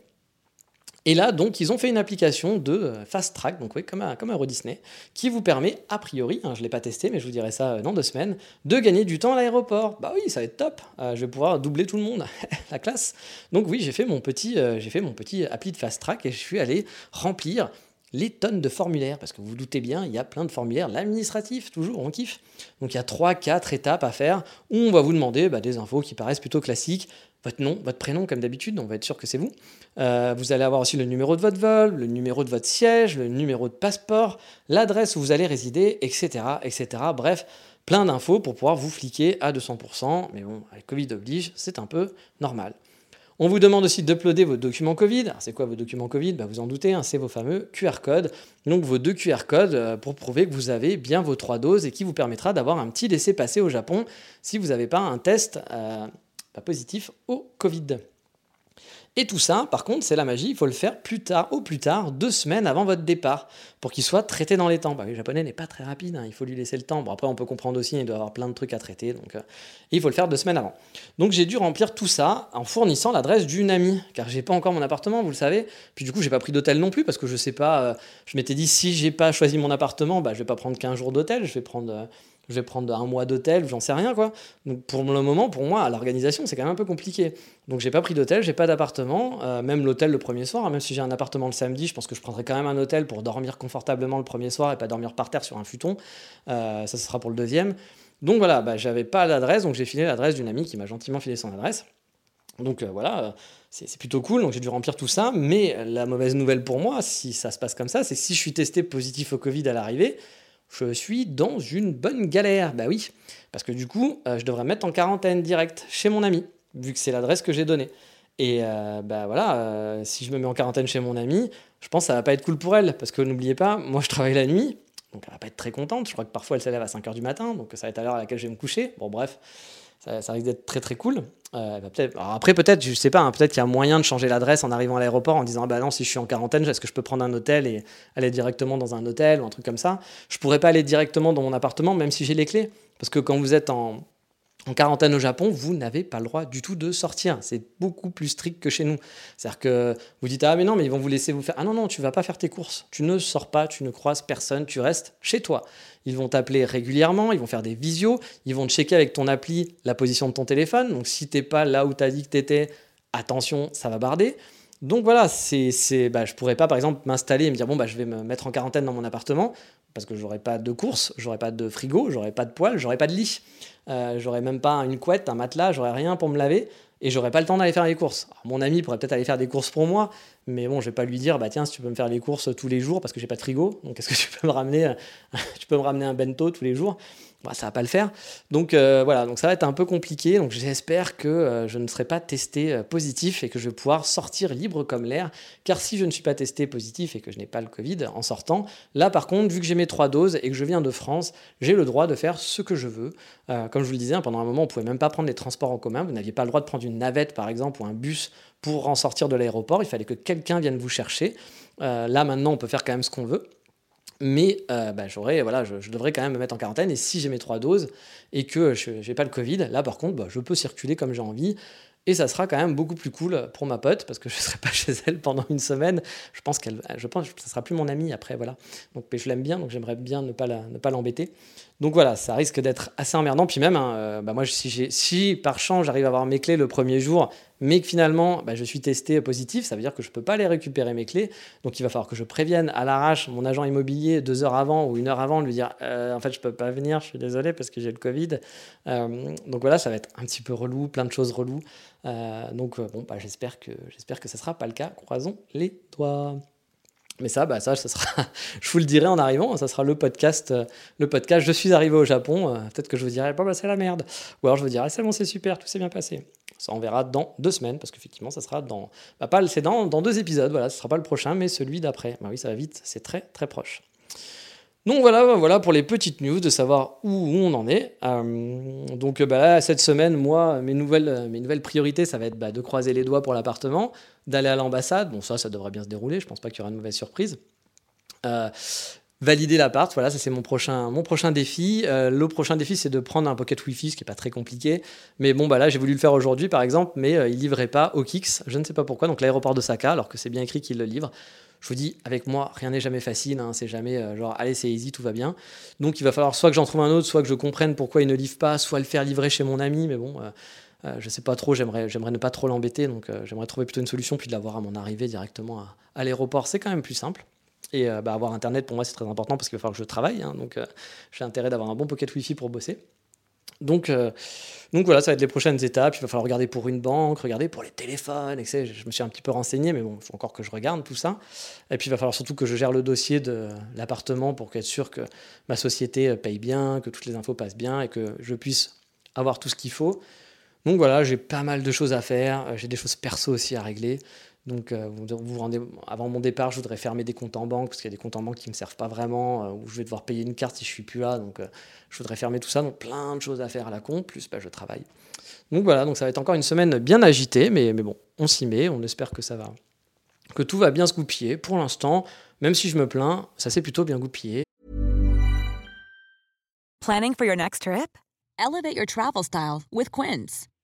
Et là, donc, ils ont fait une application de euh, fast track, donc oui, comme un, Disney, qui vous permet, a priori, hein, je ne l'ai pas testé, mais je vous dirai ça euh, dans deux semaines, de gagner du temps à l'aéroport. Bah oui, ça va être top. Euh, je vais pouvoir doubler tout le monde. La classe. Donc oui, j'ai fait mon petit, fait mon petit appli de fast track et je suis allé remplir les tonnes de formulaires, parce que vous vous doutez bien, il y a plein de formulaires, l'administratif, toujours, on kiffe. Donc il y a 3-4 étapes à faire où on va vous demander bah, des infos qui paraissent plutôt classiques, votre nom, votre prénom comme d'habitude, on va être sûr que c'est vous. Euh, vous allez avoir aussi le numéro de votre vol, le numéro de votre siège, le numéro de passeport, l'adresse où vous allez résider, etc. etc. Bref, plein d'infos pour pouvoir vous fliquer à 200%, mais bon, avec Covid oblige, c'est un peu normal. On vous demande aussi d'uploader vos documents Covid. C'est quoi vos documents Covid? Bah, Vous en doutez, hein, c'est vos fameux QR codes. Donc vos deux QR codes euh, pour prouver que vous avez bien vos trois doses et qui vous permettra d'avoir un petit laissez-passer au Japon si vous n'avez pas un test euh, positif au Covid. Et tout ça, par contre, c'est la magie, il faut le faire plus tard, au plus tard, deux semaines avant votre départ, pour qu'il soit traité dans les temps. Bah, le japonais n'est pas très rapide, hein, il faut lui laisser le temps. Après, on peut comprendre aussi, il doit avoir plein de trucs à traiter, donc euh, il faut le faire deux semaines avant. Donc j'ai dû remplir tout ça en fournissant l'adresse d'une amie, car j'ai pas encore mon appartement, vous le savez. Puis du coup, j'ai pas pris d'hôtel non plus, parce que je sais pas, euh, je m'étais dit, si j'ai pas choisi mon appartement, bah, je vais pas prendre 15 jours d'hôtel, je vais prendre... Euh, je vais prendre un mois d'hôtel, j'en sais rien quoi. Donc pour le moment, pour moi, l'organisation, c'est quand même un peu compliqué. Donc j'ai pas pris d'hôtel, j'ai pas d'appartement, euh, même l'hôtel le premier soir, hein, même si j'ai un appartement le samedi, je pense que je prendrai quand même un hôtel pour dormir confortablement le premier soir et pas dormir par terre sur un futon. Euh, ça, ce sera pour le deuxième. Donc voilà, bah, j'avais pas l'adresse, donc j'ai filé l'adresse d'une amie qui m'a gentiment filé son adresse. Donc euh, voilà, c'est plutôt cool, donc j'ai dû remplir tout ça. Mais la mauvaise nouvelle pour moi, si ça se passe comme ça, c'est si je suis testé positif au Covid à l'arrivée, je suis dans une bonne galère. Bah oui, parce que du coup, euh, je devrais me mettre en quarantaine direct chez mon ami, vu que c'est l'adresse que j'ai donnée. Et euh, bah voilà, euh, si je me mets en quarantaine chez mon ami, je pense que ça va pas être cool pour elle, parce que n'oubliez pas, moi je travaille la nuit, donc elle va pas être très contente. Je crois que parfois elle se lève à 5h du matin, donc ça va être à l'heure à laquelle je vais me coucher. Bon bref, ça, risque d'être très très cool. Euh, bah, après peut-être, je sais pas, hein, peut-être qu'il y a moyen de changer l'adresse en arrivant à l'aéroport en disant ah bah non si je suis en quarantaine, est-ce que je peux prendre un hôtel et aller directement dans un hôtel ou un truc comme ça? Je pourrais pas aller directement dans mon appartement même si j'ai les clés, parce que quand vous êtes en en quarantaine au Japon, vous n'avez pas le droit du tout de sortir. C'est beaucoup plus strict que chez nous. C'est-à-dire que vous dites Ah, mais non, mais ils vont vous laisser vous faire. Ah non, non, tu vas pas faire tes courses. Tu ne sors pas, tu ne croises personne, tu restes chez toi. Ils vont t'appeler régulièrement, ils vont faire des visios, ils vont checker avec ton appli la position de ton téléphone. Donc si t'es pas là où tu as dit que tu étais, attention, ça va barder. Donc voilà, c'est, c'est, bah, je pourrais pas par exemple m'installer et me dire bon bah je vais me mettre en quarantaine dans mon appartement parce que j'aurais pas de courses, j'aurais pas de frigo, j'aurais pas de poêle, j'aurais pas de lit, euh, j'aurais même pas une couette, un matelas, j'aurais rien pour me laver et j'aurais pas le temps d'aller faire les courses. Mon ami pourrait peut-être aller faire des courses pour moi, mais bon, je vais pas lui dire bah tiens si tu peux me faire les courses tous les jours parce que j'ai pas de frigo, donc est-ce que tu peux me ramener, euh, tu peux me ramener un bento tous les jours? Bah, ça va pas le faire. Donc euh, voilà, donc ça va être un peu compliqué. Donc j'espère que euh, je ne serai pas testé euh, positif et que je vais pouvoir sortir libre comme l'air. Car si je ne suis pas testé positif et que je n'ai pas le Covid en sortant, là par contre, vu que j'ai mes trois doses et que je viens de France, j'ai le droit de faire ce que je veux. Comme je vous le disais, hein, pendant un moment, on pouvait même pas prendre les transports en commun. Vous n'aviez pas le droit de prendre une navette par exemple ou un bus pour en sortir de l'aéroport. Il fallait que quelqu'un vienne vous chercher. Là maintenant, on peut faire quand même ce qu'on veut. Mais euh, bah, voilà, je, je devrais quand même me mettre en quarantaine. Et si j'ai mes trois doses et que je n'ai pas le Covid, là par contre, bah, je peux circuler comme j'ai envie. Et ça sera quand même beaucoup plus cool pour ma pote parce que je ne serai pas chez elle pendant une semaine. Je pense qu'elle, je pense que ça sera plus mon amie après, voilà. Donc, mais je l'aime bien, donc j'aimerais bien ne pas la, ne pas l'embêter. Donc voilà, ça risque d'être assez emmerdant. Puis même, hein, euh, bah, moi, si, par chance j'arrive à avoir mes clés le premier jour, mais que finalement bah, je suis testé positif, ça veut dire que je ne peux pas aller récupérer mes clés. Donc il va falloir que je prévienne à l'arrache mon agent immobilier deux heures avant ou une heure avant, de lui dire euh, en fait je peux pas venir, je suis désolé parce que j'ai le Covid. Euh, donc voilà, ça va être un petit peu relou, plein de choses reloues. Donc bon, bah, j'espère que j'espère que sera pas le cas. Croisons les doigts. Mais ça, bah ça, ça sera. je vous le dirai en arrivant. Ça sera le podcast. euh, le podcast. Je suis arrivé au Japon. euh, Peut-être que je vous dirai, bah c'est la merde. Ou alors je vous dirai, c'est bon, c'est super, tout s'est bien passé. Ça, on verra dans deux semaines, parce qu'effectivement, ça sera dans. Bah, pas, dans deux épisodes. Voilà, ce sera pas le prochain, mais celui d'après. Bah oui, ça va vite. C'est très très proche. Donc voilà, voilà pour les petites news, de savoir où on en est. Euh, donc bah, là, cette semaine, moi, mes nouvelles, mes nouvelles priorités, ça va être bah, de croiser les doigts pour l'appartement, d'aller à l'ambassade. Bon, ça, ça devrait bien se dérouler. Je pense pas qu'il y aura de mauvaise surprise. Euh, valider l'appart, voilà, ça c'est mon prochain, mon prochain défi. Euh, le prochain défi, c'est de prendre un pocket Wi-Fi, ce qui est pas très compliqué. Mais bon, bah là, j'ai voulu le faire aujourd'hui, par exemple, mais euh, il livrait pas au Kix. Je ne sais pas pourquoi. Donc l'aéroport de Saka, alors que c'est bien écrit qu'il le livre. Je vous dis, avec moi, rien n'est jamais facile. hein, c'est jamais euh, genre, allez, c'est easy, tout va bien. Donc il va falloir soit que j'en trouve un autre, soit que je comprenne pourquoi il ne livre pas, soit le faire livrer chez mon ami. Mais bon, euh, euh, je sais pas trop. J'aimerais, ne pas trop l'embêter. Donc euh, j'aimerais trouver plutôt une solution, puis de l'avoir à mon arrivée directement à, l'aéroport. C'est quand même plus simple. Et euh, bah, avoir Internet, pour moi, c'est très important parce qu'il va falloir que je travaille. hein, donc, j'ai intérêt d'avoir un bon pocket Wi-Fi pour bosser. Donc, euh, donc voilà, ça va être les prochaines étapes. Il va falloir regarder pour une banque, regarder pour les téléphones. etc. Je me suis un petit peu renseigné, mais bon, il faut encore que je regarde tout ça. Et puis il va falloir surtout que je gère le dossier de l'appartement pour être sûr que ma société euh, paye bien, que toutes les infos passent bien et que je puisse avoir tout ce qu'il faut. Donc voilà, j'ai pas mal de choses à faire. J'ai des choses perso aussi à régler. Donc, euh, vous rendez, avant mon départ, je voudrais fermer des comptes en banque parce qu'il y a des comptes en banque qui ne me servent pas vraiment, euh, où je vais devoir payer une carte si je suis plus là. Donc, euh, je voudrais fermer tout ça. Donc, plein de choses à faire à la con, plus bah, je travaille. Donc voilà, donc ça va être encore une semaine bien agitée, mais, mais bon, on s'y met. On espère que ça va, que tout va bien se goupiller. Pour l'instant, même si je me plains, ça s'est plutôt bien goupillé. Planning for your next trip? Elevate your travel style with Quince.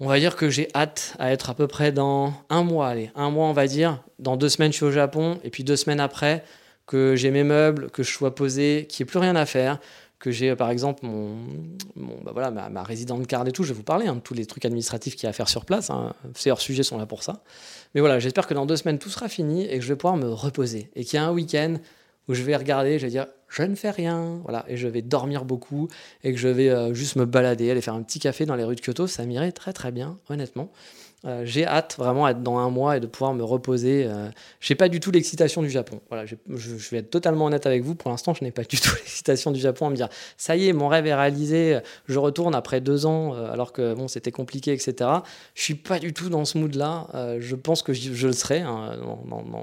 On va dire que j'ai hâte à être à peu près dans un mois, allez, un mois on va dire. Dans deux semaines, je suis au Japon, et puis deux semaines après, que j'ai mes meubles, que je sois posé, qu'il n'y ait plus rien à faire, que j'ai par exemple mon, bah voilà, ma, ma résidente carte et tout, je vais vous parler hein, de tous les trucs administratifs qu'il y a à faire sur place. Hein. Ces hors-sujets sont là pour ça. Mais voilà, j'espère que dans deux semaines tout sera fini et que je vais pouvoir me reposer. Et qu'il y a un week-end où je vais regarder, je vais dire je ne fais rien, voilà, et je vais dormir beaucoup et que je vais euh, juste me balader, aller faire un petit café dans les rues de Kyoto, ça m'irait très très bien, honnêtement. Euh, j'ai hâte vraiment d'être dans un mois et de pouvoir me reposer. Euh, je n'ai pas du tout l'excitation du Japon. Voilà, je, vais être totalement honnête avec vous. Pour l'instant, je n'ai pas du tout l'excitation du Japon à me dire ça y est, mon rêve est réalisé. Je retourne après deux ans, euh, alors que bon, c'était compliqué, etc. Je suis pas du tout dans ce mood-là. je pense que je, le serai hein,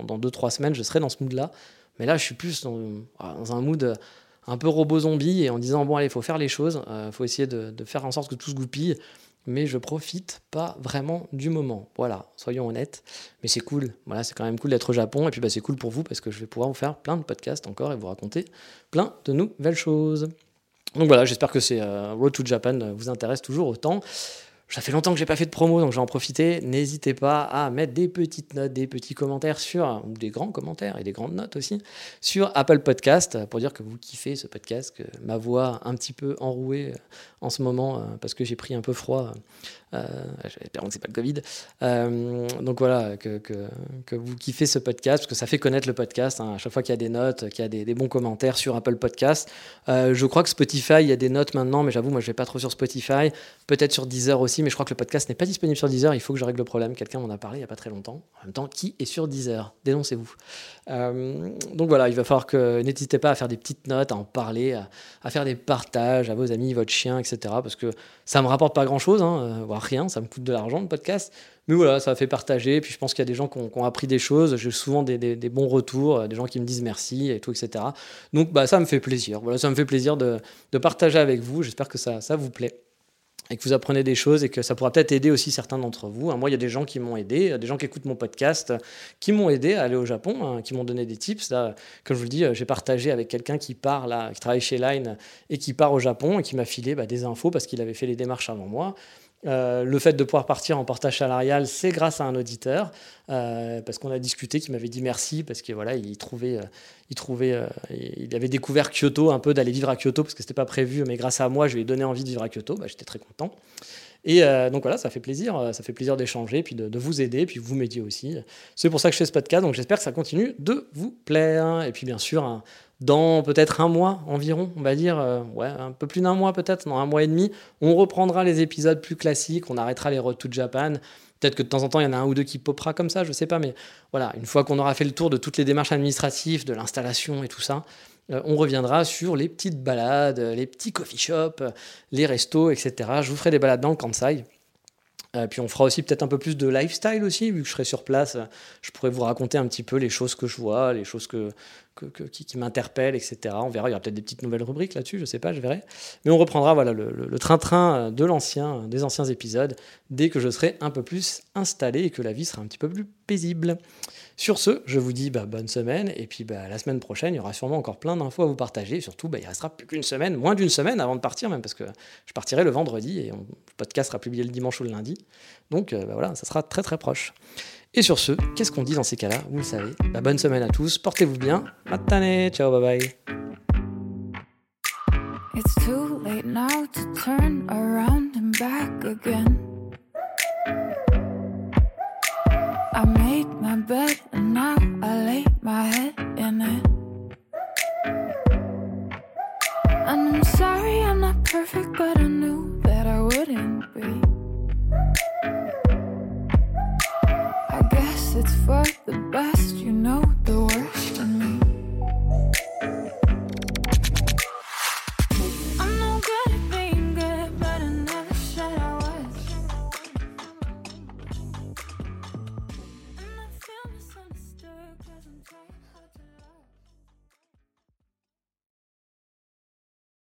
dans, deux trois semaines. Je serai dans ce mood-là. Mais là, je suis plus dans, un mood un peu robot zombie et en disant bon allez, il faut faire les choses. Il faut essayer de, faire en sorte que tout se goupille mais je profite pas vraiment du moment. Voilà, soyons honnêtes. Mais c'est cool. Voilà, c'est quand même cool d'être au Japon. Et puis bah, c'est cool pour vous parce que je vais pouvoir vous faire plein de podcasts encore et vous raconter plein de nouvelles choses. Donc voilà, j'espère que c'est euh, Road to Japan vous intéresse toujours autant. Ça fait longtemps que j'ai pas fait de promo, donc je vais profiter. N'hésitez pas à mettre des petites notes, des petits commentaires sur, ou des grands commentaires et des grandes notes aussi, sur Apple Podcast pour dire que vous kiffez ce podcast, que ma voix un petit peu enrouée en ce moment euh, parce que j'ai pris un peu froid euh, J'espère que c'est pas le Covid. Euh, donc voilà, que, que, vous kiffez ce podcast, parce que ça fait connaître le podcast. Hein, à chaque fois qu'il y a des notes, qu'il y a des, bons commentaires sur Apple Podcast. Euh, je crois que Spotify, il y a des notes maintenant, mais j'avoue, moi je vais pas trop sur Spotify. Peut-être sur Deezer aussi, mais je crois que le podcast n'est pas disponible sur Deezer. Il faut que je règle le problème. Quelqu'un m'en a parlé il y a pas très longtemps. En même temps, qui est sur Deezer? Dénoncez-vous. Euh, donc voilà, il va falloir que n'hésitez pas à faire des petites notes, à en parler, à, faire des partages à vos amis, votre chien, etc. Parce que ça me rapporte pas grand-chose, hein, voire rien, ça me coûte de l'argent le podcast. Mais voilà, ça fait partager. Puis je pense qu'il y a des gens qui ont, appris des choses. J'ai souvent des, bons retours, des gens qui me disent merci et tout, etc. Donc bah, ça me fait plaisir. Voilà, ça me fait plaisir de, partager avec vous. J'espère que ça, ça vous plaît et que vous apprenez des choses et que ça pourra peut-être aider aussi certains d'entre vous. Hein, moi, il y a des gens qui m'ont aidé, des gens qui écoutent mon podcast, qui m'ont aidé à aller au Japon, hein, qui m'ont donné des tips. Là, comme je vous le dis, j'ai partagé avec quelqu'un qui part là, qui travaille chez Line et qui part au Japon et qui m'a filé bah, des infos parce qu'il avait fait les démarches avant moi. Euh, le fait de pouvoir partir en portage salarial, c'est grâce à un auditeur, euh, parce qu'on a discuté, qui m'avait dit merci, parce que voilà, il trouvait, euh, il trouvait, il avait découvert Kyoto un peu d'aller vivre à Kyoto, parce que c'était pas prévu, mais grâce à moi, je lui ai donné envie de vivre à Kyoto. Bah, J'étais très content. Et donc voilà, ça fait plaisir, ça fait plaisir d'échanger, puis de, vous aider, puis vous m'aider aussi. C'est pour ça que je fais ce podcast, donc j'espère que ça continue de vous plaire. Et puis bien sûr, un, dans peut-être un mois environ, on va dire, euh, ouais, un peu plus d'un mois peut-être, dans un mois et demi, on reprendra les épisodes plus classiques, on arrêtera les Road to Japan. Peut-être que de temps en temps, il y en a un ou deux qui popera comme ça, je sais pas, mais voilà, une fois qu'on aura fait le tour de toutes les démarches administratives, de l'installation et tout ça, euh, on reviendra sur les petites balades, les petits coffee shops, les restos, etc. Je vous ferai des balades dans le Kansai. Euh, puis on fera aussi peut-être un peu plus de lifestyle aussi, vu que je serai sur place. Je pourrais vous raconter un petit peu les choses que je vois, les choses que, qui, m'interpellent, etc. On verra, il y aura peut-être des petites nouvelles rubriques là-dessus, je sais pas, je verrai. Mais on reprendra voilà, le train-train des anciens épisodes, dès que je serai un peu plus installé et que la vie sera un petit peu plus paisible. Sur ce, je vous dis bah, bonne semaine, et puis bah, la semaine prochaine, il y aura sûrement encore plein d'infos à vous partager, et surtout, bah, il restera plus qu'une semaine, moins d'une semaine avant de partir même, parce que je partirai le vendredi, et le podcast sera publié le dimanche ou le lundi. Donc euh, voilà, ça sera très très proche. Et sur ce, qu'est-ce qu'on dit dans ces cas-là Vous le savez. Bah, bonne semaine à tous, portez-vous bien. Matane, ciao, bye bye. It's too late now to turn around and back again. I made my bed and now I lay my head in it. And I'm sorry I'm not perfect, but I knew that I wouldn't be. it's for the best, you know the worst.